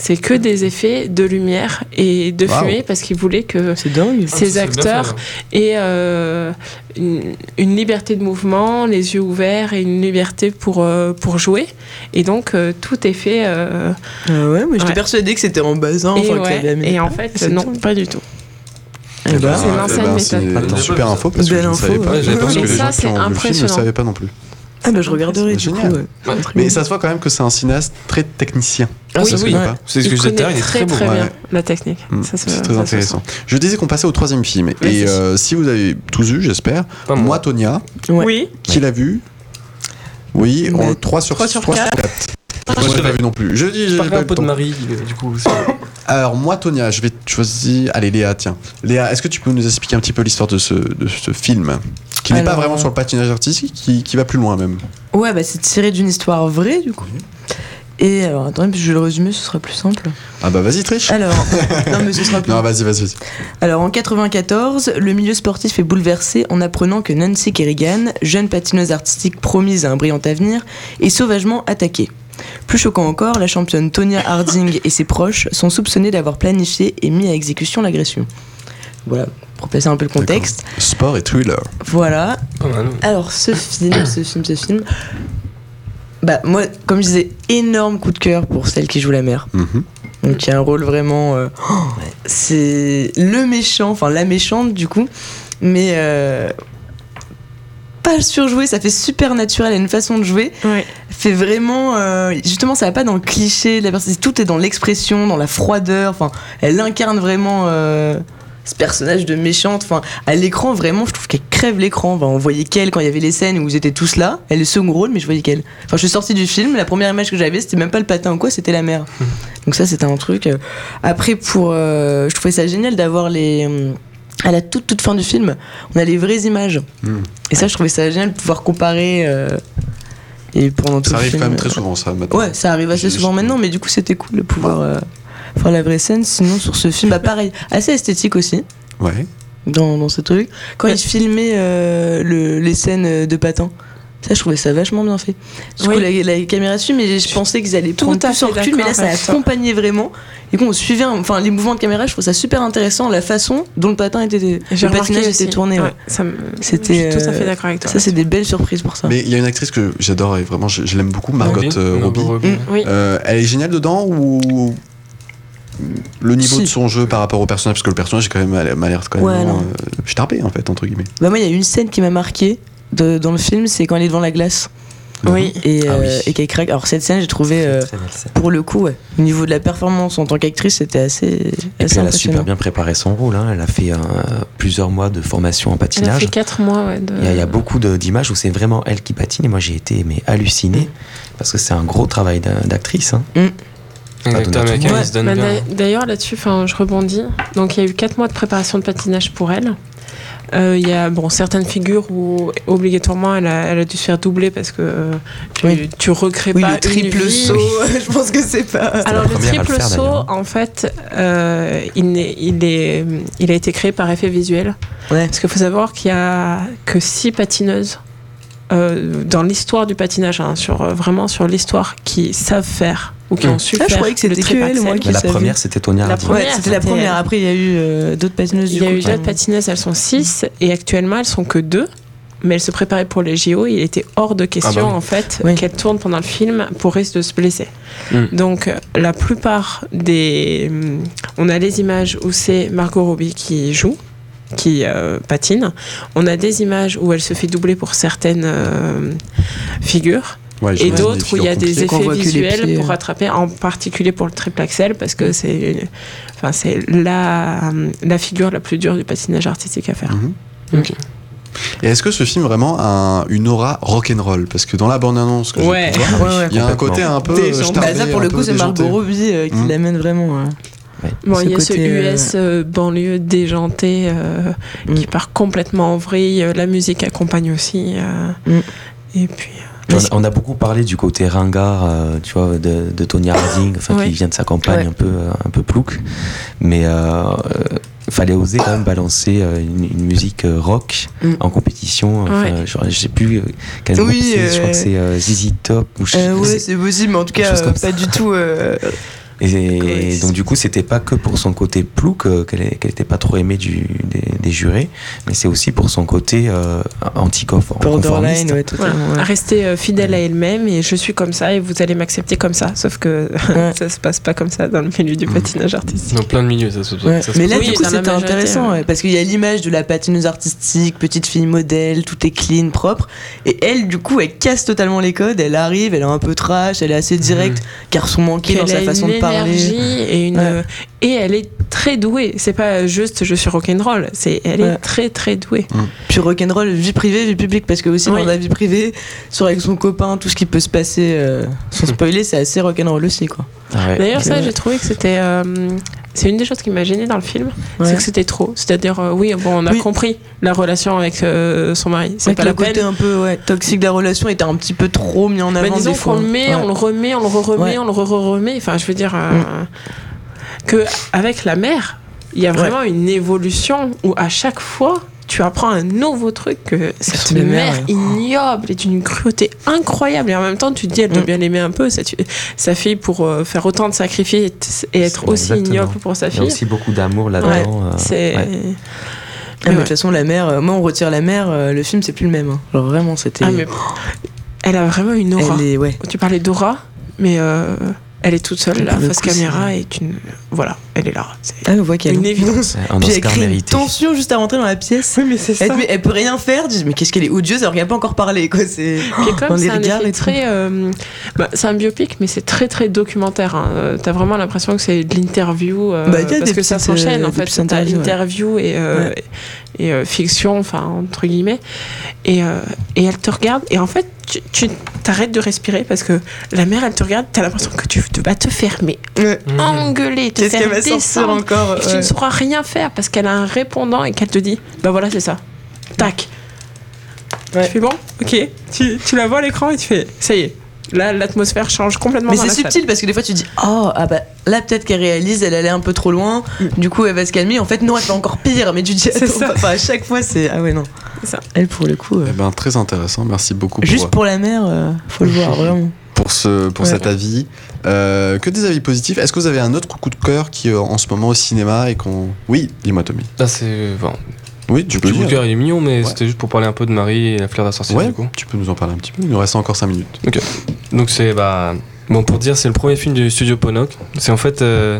C'est que des effets de lumière et de fumée parce qu'il voulait que ces Ah, bien acteurs hein. aient euh, une, une liberté de mouvement, les yeux ouverts et une liberté pour, euh, pour jouer. Et donc euh, tout est fait. euh, Ah ouais, moi j'étais Ouais. persuadée que c'était en bassin. et, ouais, en fait, C'est non, pas du tout. Eh ben, C'est une ancienne ben, méthode. Attends. super info parce que Belle je ne info, savais pas. ouais. J'avais pas Mais que les ça, gens qui c'est ont vu le film ne impressionnant. savaient pas non plus. Ah bah je regarderai du coup. génial. ouais. Ouais. Mais ça se voit quand même que c'est un cinéaste très technicien. Ah, Oui, ça, oui. Ouais. C'est ce que je disais tout à l'heure, il est très très beau. très ouais. bien la technique. Mm, Ça se- C'est ça très se intéressant. Je disais qu'on passait au troisième film. Vas-y. Et euh, si vous avez tous vu, j'espère. Pas Moi, moi. Tonia, Ouais. Oui. qui l'a vu Oui, en 3 sur, 3 sur 3 4. 4. Moi, je l'ai pas vu non plus. Je dis, j'ai pas un peu de. Marie, du coup. Alors, moi, Tonia, je vais choisir. Allez, Léa, tiens. Léa, est-ce que tu peux nous expliquer un petit peu l'histoire de ce, de ce film Qui n'est pas vraiment sur le patinage artistique, qui, qui va plus loin même? Ouais, bah c'est tiré d'une histoire vraie du coup. Et alors, attendez, puis je vais le résumer, ce sera plus simple. Ah bah vas-y, triche. Alors, non mais ce sera plus Non, vas-y, vas-y. vas-y. Alors en 94, le milieu sportif est bouleversé en apprenant que Nancy Kerrigan, jeune patineuse artistique promise à un brillant avenir, est sauvagement attaquée. Plus choquant encore, la championne Tonya Harding et ses proches sont soupçonnés d'avoir planifié et mis à exécution l'agression. Voilà, pour placer un peu le contexte. Sport et thriller. Voilà, Pas mal. alors ce film, ce film, ce film. Bah moi, comme je disais, énorme coup de cœur pour celle qui joue la mère. Mhm. Donc il y a un rôle vraiment. euh, oh, c'est le méchant, enfin la méchante du coup, mais euh, pas surjoué, ça fait super naturel, elle a une façon de jouer, Ouais. fait vraiment. euh, justement, ça va pas dans le cliché de la personne, tout est dans l'expression, dans la froideur, enfin, elle incarne vraiment. euh, ce personnage de méchante, enfin, à l'écran, vraiment, je trouve qu'elle crève l'écran. Enfin, on voyait qu'elle quand il y avait les scènes où vous étiez tous là. Elle est second rôle, mais je voyais qu'elle. Enfin, je suis sortie du film, la première image que j'avais, c'était même pas le patin ou quoi, c'était la mère. Donc ça, c'était un truc. euh. Après, pour, euh, je trouvais ça génial d'avoir les. À la toute toute fin du film, on a les vraies images. Mhm. Et ça, je trouvais ça génial de pouvoir comparer. euh, et pendant tout Ça le arrive film, quand même très euh, souvent, ça, maintenant. Ouais, ça arrive assez souvent maintenant, mais du coup, c'était cool de pouvoir euh, faire la vraie scène. Sinon, sur ce film, bah pareil, assez esthétique aussi Ouais. dans, dans ce truc. Quand Ouais. ils filmaient euh, le- les scènes de patins, ça, je trouvais ça vachement bien fait. Du coup, Oui. la, la caméra suit, mais je pensais qu'ils allaient Tout prendre à plus en fait recul, mais là, ça accompagnait vraiment. Et coup, on suivait, enfin, les mouvements de caméra, je trouve ça super intéressant, la façon dont le patin était, le patinage aussi. était tourné. ouais. Ouais, ça me- C'était, Je suis tout à fait euh, d'accord avec toi. Ça, c'est des belles surprises pour ça. Mais il y a une actrice que j'adore et vraiment, je, je l'aime beaucoup, Margot Robbie. euh, Robbie. Robbie. Oui. Euh, elle est géniale dedans ou le niveau Si. de son jeu par rapport au personnage? Parce que le personnage est quand même m'a l'air quand même Ouais, non. euh, starbé en fait entre guillemets. Bah, moi, il y a une scène qui m'a marqué de- dans le film, c'est quand elle est devant la glace Oui. et, Ah euh, oui. et qu'elle craque. Alors, cette scène, j'ai trouvé. euh, scène. pour le coup, ouais. Au niveau de la performance en tant qu'actrice, c'était assez. Et assez puis elle a super bien préparé son rôle. hein. Elle a fait euh, plusieurs mois de formation en Elle a patinage. fait 4 mois ouais, de... Il y, a, il y a beaucoup d'images où c'est vraiment elle qui patine et moi j'ai été mais halluciné parce que c'est un gros travail d'a- d'actrice. hein. Donne Bah, D'ailleurs, là-dessus, enfin, je rebondis. Donc, il y a eu 4 mois de préparation de patinage pour elle. Euh, Il y a bon, certaines figures où obligatoirement elle a, elle a dû se faire doubler parce que euh, tu, Oui. tu recrées Oui, pas le triple une vie. saut, je pense que c'est pas. Alors le triple faire, saut, en fait, euh, il, n'est- il, est, il a été créé par effet visuel. Ouais. Parce qu'il faut savoir qu'il y a que six patineuses euh, dans l'histoire du patinage, hein, sur, vraiment sur l'histoire, qui savent faire ou qui ont su Ah, je faire croyais que c'était elle, axel. moi, qui Mais la première, c'était Tonya première, Ouais, c'était la première. Après, il y a eu euh, d'autres patineuses. Il y a coup, eu d'autres patineuses, elles sont 6 et actuellement elles sont que 2. Mais elles se préparaient pour les JO. Il était hors de question Ah bah oui. en fait Oui. qu'elles tournent pendant le film pour risque de se blesser. Mm. Donc euh, la plupart des, on a les images où c'est Margot Robbie qui joue, qui euh, patine. On a des images où elle se fait doubler pour certaines euh, figures. Ouais, Et d'autres où il y a des effets visuels pieds, pour euh. rattraper, en particulier pour le triple axel, parce que c'est, enfin, c'est la, la figure la plus dure du patinage artistique à faire. Mhm. Et est-ce que ce film vraiment a un- une aura rock'n'roll? Parce que dans la bande-annonce que j'ai Ouais. ouais, il y a un côté un peu Déjanté. starbé, Bah, ça, pour un le peu coup, c'est. Margot Robbie euh, qui Mm. l'amène vraiment. euh. Bon, il y a ce euh, US euh, banlieue déjanté euh, Mm. qui part complètement en vrille. euh, La musique accompagne aussi. euh, Mm. Et puis. On a, on a beaucoup parlé du côté ringard, euh, tu vois, de, de Tonya Harding, enfin, Ouais. qui vient de sa campagne Ouais. un peu, euh, un peu plouc. Mais euh, euh, fallait oser quand même balancer euh, une, une musique euh, rock Mm. en compétition. Enfin, Ouais. genre, je sais plus euh, quel Oui, groupe c'est, je crois euh, que c'est euh, ZZ Top ou je Euh, ouais, c'est possible, mais en tout cas, euh, pas du tout. Et, donc du coup, c'était pas que pour son côté plouc euh, qu'elle est- qu'elle était pas trop aimée du, des, des jurés, mais c'est aussi pour son côté euh, anti-conformiste. Borderline, ouais, Voilà, rester euh, fidèle à elle-même et je suis comme ça et vous allez m'accepter comme ça. Sauf que Ouais. ça se passe pas comme ça dans le milieu du Mm. patinage artistique. Dans plein de milieux, ça se Ouais. ça se Mais là, Oui, du coup, dans c'était intéressant, parce qu'il y a l'image de la patineuse artistique, petite fille modèle, tout est clean, propre. Et elle, du coup, elle casse totalement les codes. Elle arrive, elle est un peu trash, elle est assez directe, garçon manqué Puis dans elle sa façon de parler. Énergie et une Ouais. et elle est très douée. C'est pas juste je suis rock'n'roll. C'est elle est très très douée. Puis rock'n'roll, vie privée, vie publique, parce que aussi Oui. dans la vie privée, sur avec son copain, tout ce qui peut se passer, euh, sans spoiler, c'est assez rock'n'roll aussi, quoi. Ah ouais. D'ailleurs, ça, j'ai trouvé que c'était. euh, c'est une des choses qui m'a gêné dans le film, Ouais. c'est que c'était trop. C'est-à-dire, euh, oui, bon, on a Oui. compris la relation avec euh, son mari. C'est pas le la côté peine. un peu ouais, toxique de la relation était un petit peu trop mis en Mais avant disons des fois. qu'on le met, Ouais. on le remet, on le remet, Ouais. on le re-remet. Enfin, je veux dire euh, que avec la mère, il y a vraiment une évolution où à chaque fois. Tu apprends un nouveau truc que cette mère ouais. ignoble est d'une cruauté incroyable et en même temps tu te dis elle doit Mm. bien l'aimer un peu cette- sa fille pour euh, faire autant de sacrifices et être aussi exactement. ignoble pour sa Il y a fille. aussi beaucoup d'amour là-dedans. euh, C'est ouais. Ah, mais Ouais. de toute façon, la mère, euh, moi on retire la mère, euh, le film c'est plus le même. hein. Vraiment, c'était. ah mais elle a vraiment une aura. Elle est, ouais. Tu parlais d'aura, mais euh, elle est toute seule là, le face caméra est une voilà, elle est là. C'est Ah, on voit qu'elle une évidence. Un Puis elle crée une tension juste à rentrer dans la pièce. Oui, mais c'est Elle, te met- elle peut rien faire, dis mais qu'est-ce qu'elle est odieuse alors qu'elle n'a pas encore parlé quoi. C'est comme dans les c'est un regards effet et tout. très, euh, bah, c'est un biopic, mais c'est très très documentaire. Hein. Euh, T'as vraiment l'impression que c'est de l'interview euh, Bah, parce que ça petites, s'enchaîne euh, en fait. T'as interview et euh, Ouais. et euh, fiction, enfin entre guillemets. Et euh, et elle te regarde et en fait tu tu t'arrêtes de respirer parce que la mère elle te regarde, t'as l'impression que tu vas te fermer, Mmh. engueuler, Qu'est-ce qu'elle va sortir encore Et tu ne sauras rien faire parce qu'elle a un répondant et qu'elle te dit bah voilà c'est ça tac Ouais. tu fais bon ok tu, tu la vois à l'écran et tu fais ça y est là l'atmosphère change complètement Mais c'est salle. subtil parce que des fois tu dis oh ah bah là peut-être qu'elle réalise elle allait un peu trop loin Mm. du coup elle va se calmer en fait non elle fait encore pire mais tu dis C'est attends ça. enfin, à chaque fois c'est ah ouais non C'est ça. elle pour le coup euh, Eh ben, très intéressant. Merci beaucoup pour, juste pour la mère euh, faut le voir vraiment pour, ce, pour Ouais. cet avis. Euh, que des avis positifs. Est-ce que vous avez un autre coup de cœur qui est en ce moment au cinéma et qu'on. Oui, dis-moi, Tommy. Là, c'est. Enfin, Oui, tu le peux petit coup de cœur, il est mignon, mais Ouais. c'était juste pour parler un peu de Marie et la fleur de la sorcière, Ouais, du coup. tu peux nous en parler un petit peu. Il nous reste encore 5 minutes. Donc c'est bah bon pour dire c'est le premier film du studio Ponok. C'est en fait euh,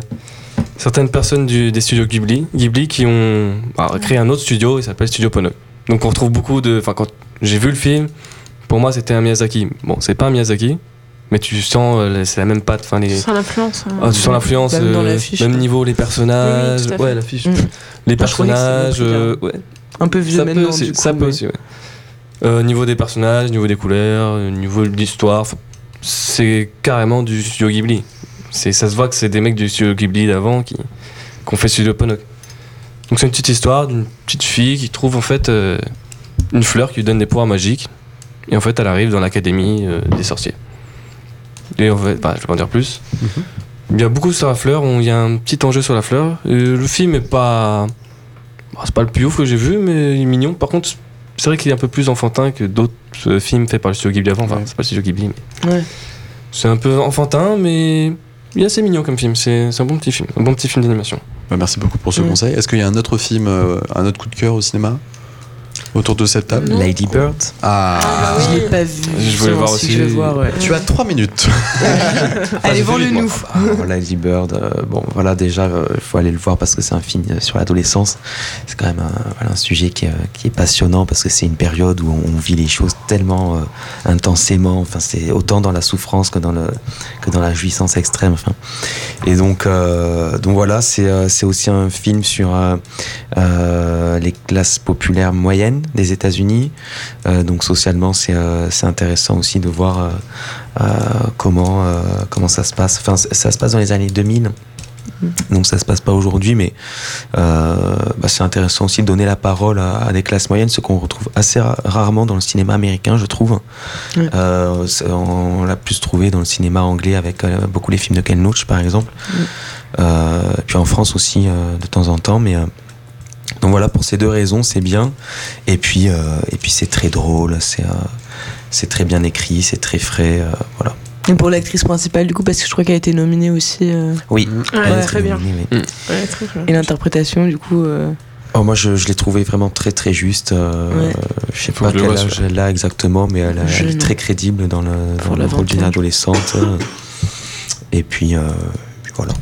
certaines personnes du, des studios Ghibli, Ghibli qui ont bah, créé un autre studio, il s'appelle Studio Ponok. Donc on retrouve beaucoup de enfin quand j'ai vu le film, pour moi c'était un Miyazaki. Bon, c'est pas un Miyazaki, mais tu sens euh, c'est la même patte enfin les sans l'influence hein. ah, tu sens l'influence Même dans euh, même niveau les personnages, Oui, oui, ouais l'affiche. Mm. Les personnages, repris, euh, ouais, un peu vieux ça peut maintenant aussi, du coup, ça peut mais- aussi, ouais. Euh, niveau des personnages, niveau des couleurs, niveau de l'histoire, c'est carrément du studio Ghibli. C'est, ça se voit que c'est des mecs du studio Ghibli d'avant qui, qui ont fait Studio Ponok. Donc c'est une petite histoire d'une petite fille qui trouve en fait euh, une fleur qui lui donne des pouvoirs magiques. Et en fait elle arrive dans l'académie euh, des sorciers. Et en fait, bah, je vais pas en dire plus. Mhm. Il y a beaucoup sur la fleur, on- il y a un petit enjeu sur la fleur. Et le film est pas. bah, c'est pas le plus ouf que j'ai vu, mais il est mignon. Par contre, c'est vrai qu'il est un peu plus enfantin que d'autres euh, films faits par le studio Ghibli avant. Enfin, Ouais. c'est pas le studio Ghibli, mais. Ouais. C'est un peu enfantin, mais il est assez mignon comme film. C'est c'est un bon petit film, un bon petit film d'animation. Bah, merci beaucoup pour ce conseil. Est-ce qu'il y a un autre film, euh, un autre coup de cœur au cinéma? Autour de cette table Non. Lady Bird. Ah, Ah, bah Je l'ai pas vu. Je voulais voir si aussi. Je vais voir, ouais. tu as trois minutes. Allez, vends-le nous. Ah, Lady Bird, euh, bon voilà déjà euh, il faut aller le voir parce que c'est un film sur l'adolescence. C'est quand même un, voilà, un sujet qui, est, euh, qui est passionnant parce que c'est une période où on, on vit les choses tellement euh, intensément. Enfin c'est autant dans la souffrance que dans le que dans la jouissance extrême. Enfin et donc euh, donc voilà c'est euh, c'est aussi un film sur euh, euh, les classes populaires moyennes des États-Unis. Euh, donc socialement c'est euh, c'est intéressant aussi de voir euh, comment comment ça se passe. Enfin, ça, se passe dans les années 2000. Donc ça se passe pas aujourd'hui, mais euh, bah, c'est intéressant aussi de donner la parole à, à des classes moyennes, ce qu'on retrouve assez ra- rarement dans le cinéma américain, je trouve. Euh, on l'a plus trouvé dans le cinéma anglais avec euh, beaucoup les films de Ken Loach, par exemple. Puis en France aussi de temps en temps, mais donc voilà pour ces deux raisons, c'est bien. Et puis euh, et puis c'est très drôle, c'est euh, c'est très bien écrit, c'est très frais, euh, voilà. Et pour l'actrice principale, du coup, parce que je crois qu'elle a été nominée aussi. euh, Oui, Ouais, elle est très bien. nominée, oui. Ouais, très bien. et l'interprétation, du coup. euh, Oh, moi, je, je l'ai trouvé vraiment très très juste. euh, Ouais. Je sais Faut pas quel âge elle a exactement, mais elle, est très crédible dans le, dans la le rôle d'une adolescente. Et puis, euh, puis voilà.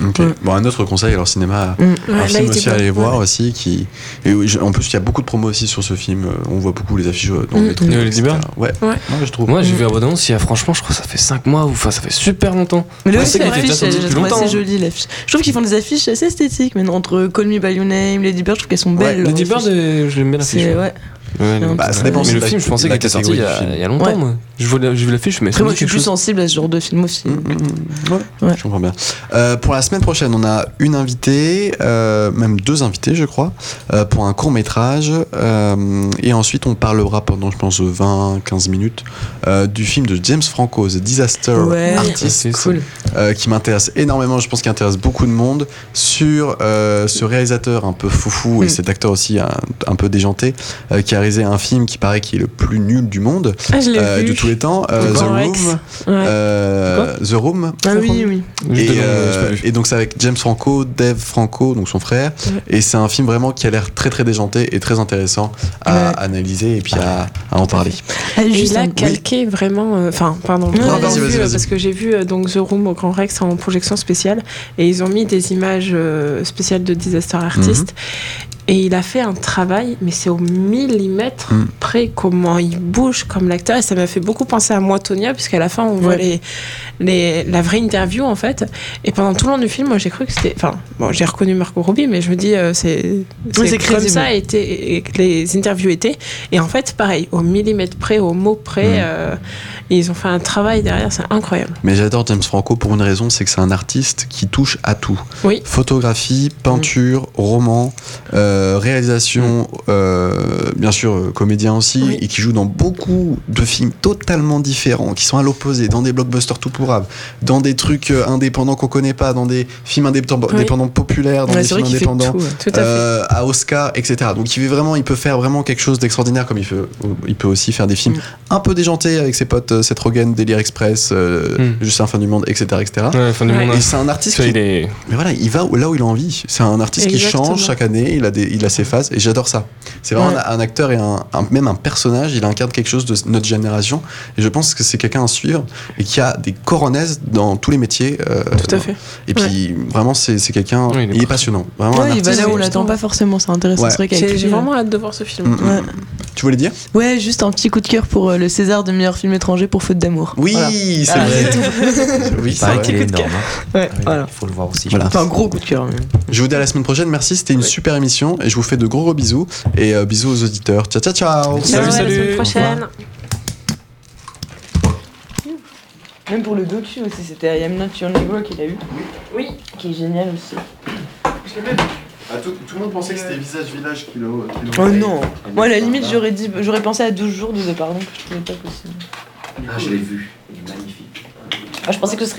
Ouais. Bon, un autre conseil, alors cinéma, mm. un Ouais, film aussi à Bird, aller voir ouais. aussi. Qui... Et oui, je- en plus, il y a beaucoup de promos aussi sur ce film. Euh, On voit beaucoup les affiches euh, dans le Mm. Lady etc. Bird Ouais. Ouais. Ouais, je trouve. Moi, j'ai Mm. vu la bande-annonce il y a franchement, je crois que ça fait 5 mois ou enfin, ça fait super longtemps. Mais aussi, c'est je assez jolie, l'affiche. Je trouve qu'ils font des affiches assez esthétiques, maintenant, entre Call Me By Your Name, Lady Bird, je trouve qu'elles sont belles. Lady Bird, affiches. euh, j'aime bien l'affiche. Ouais. Ouais. Bah, ça dépend mais le film, je pensais qu'il était sorti il y, a, longtemps, Ouais. moi. Je vois la- vu l'affiche, mais Après, moi, je suis plus chose. sensible à ce genre de film aussi. Mm, mm, mm. Ouais, Ouais. je comprends bien. Euh, pour la semaine prochaine, on a une invitée, euh, même deux invités, je crois, euh, pour un court métrage. euh, et ensuite, on parlera pendant, je pense, 20-15 minutes euh, du film de James Franco, The Disaster Ouais. Artist, Cool. euh, qui m'intéresse énormément. Je pense qu'il intéresse beaucoup de monde sur euh, ce réalisateur un peu foufou et cet acteur aussi un, un peu déjanté euh, qui a un film qui paraît qui est le plus nul du monde Ah, euh, de tous les temps, euh, The Grand Room. Rex. Ouais. euh, The Room. Ah oui, oui. Et, euh, donc c'est avec James Franco, Dave Franco, donc son frère. Ouais. Et c'est un film vraiment qui a l'air très très déjanté et très intéressant à Ouais. analyser et puis à, à en parler. Ah, juste un- calqué vraiment. euh, Enfin, pardon. Non, pas vas-y, vu, vas-y, vas-y. Parce que j'ai vu euh, donc The Room au Grand Rex en projection spéciale et ils ont mis des images euh, spéciales de Disaster Artist. Et il a fait un travail, mais c'est au millimètre Mhm. près comment il bouge comme l'acteur. Et ça m'a fait beaucoup penser à moi, Tonia, puisqu'à la fin, on voit les, les, la vraie interview, en fait. Et pendant tout le long du film, moi, j'ai cru que c'était. Enfin, bon, j'ai reconnu Marco Robbie, mais je me dis, euh, c'est Oui, comme ça était, et que les interviews étaient. Et en fait, pareil, au millimètre près, au mot près, Mhm. euh, ils ont fait un travail derrière, c'est incroyable. Mais j'adore James Franco pour une raison, c'est que c'est un artiste qui touche à tout. Oui. Photographie, peinture, roman, euh, réalisation, euh, bien sûr euh, comédien aussi, Oui. et qui joue dans beaucoup de films totalement différents, qui sont à l'opposé, dans des blockbusters tout pourrables, dans des trucs indépendants qu'on connaît pas, dans des films indépendants, Oui. populaires, dans Ouais, des films indépendants. tout. Tout à euh, Oscar, etc. Donc il fait vraiment, il peut faire vraiment quelque chose d'extraordinaire, comme il peut, il peut aussi faire des films Mm. un peu déjantés avec ses potes, euh, Seth Rogen, Délire Express, euh, Mm. Juste un fin du monde, etc., etc. Ouais, fin du Ouais. monde. Et c'est un artiste qui, il est. mais voilà, il va là où il a envie. C'est un artiste qui change chaque année. Il a des, il a ses phases et j'adore ça. C'est vraiment Ouais. un, un acteur et un, un- même un personnage. Il incarne quelque chose de notre génération et je pense que c'est quelqu'un à suivre et qui a des coronaises dans tous les métiers. euh, Tout à fait. Et puis vraiment, c'est c'est quelqu'un. Oui, il est il est parfait. passionnant. Vraiment un il va là où on l'attend pas forcément, c'est intéressant. J'ai euh, vraiment hâte de voir ce film. Mm, mm. Tu voulais dire Ouais, juste un petit coup de cœur pour euh, le César de meilleur film étranger pour Faute d'amour. Oui, Voilà. c'est Ah, vrai. c'est oui, c'est vrai. qu'il est Coup de énorme. hein. Ouais, Ah oui, voilà. Il faut le voir aussi. je Voilà. pense. Enfin, un gros coup de cœur. même. Je vous dis à la semaine prochaine. Merci, c'était une super émission et je vous fais de gros gros bisous et euh, bisous aux auditeurs. Ciao ciao ciao. Ciao, Salut, à la semaine prochaine. Même pour le docu aussi, c'était I Am Not Your Negro qu'il a eu. Oui. Qui est génial aussi. Ah, tout, tout le monde pensait que c'était Visage Village qui le. Oh non Moi, à la limite, j'aurais dit, j'aurais pensé à 12 jours de pardon que je trouvais pas possible. Ah, je l'ai vu. Il est magnifique. Ah, je pensais que ce serait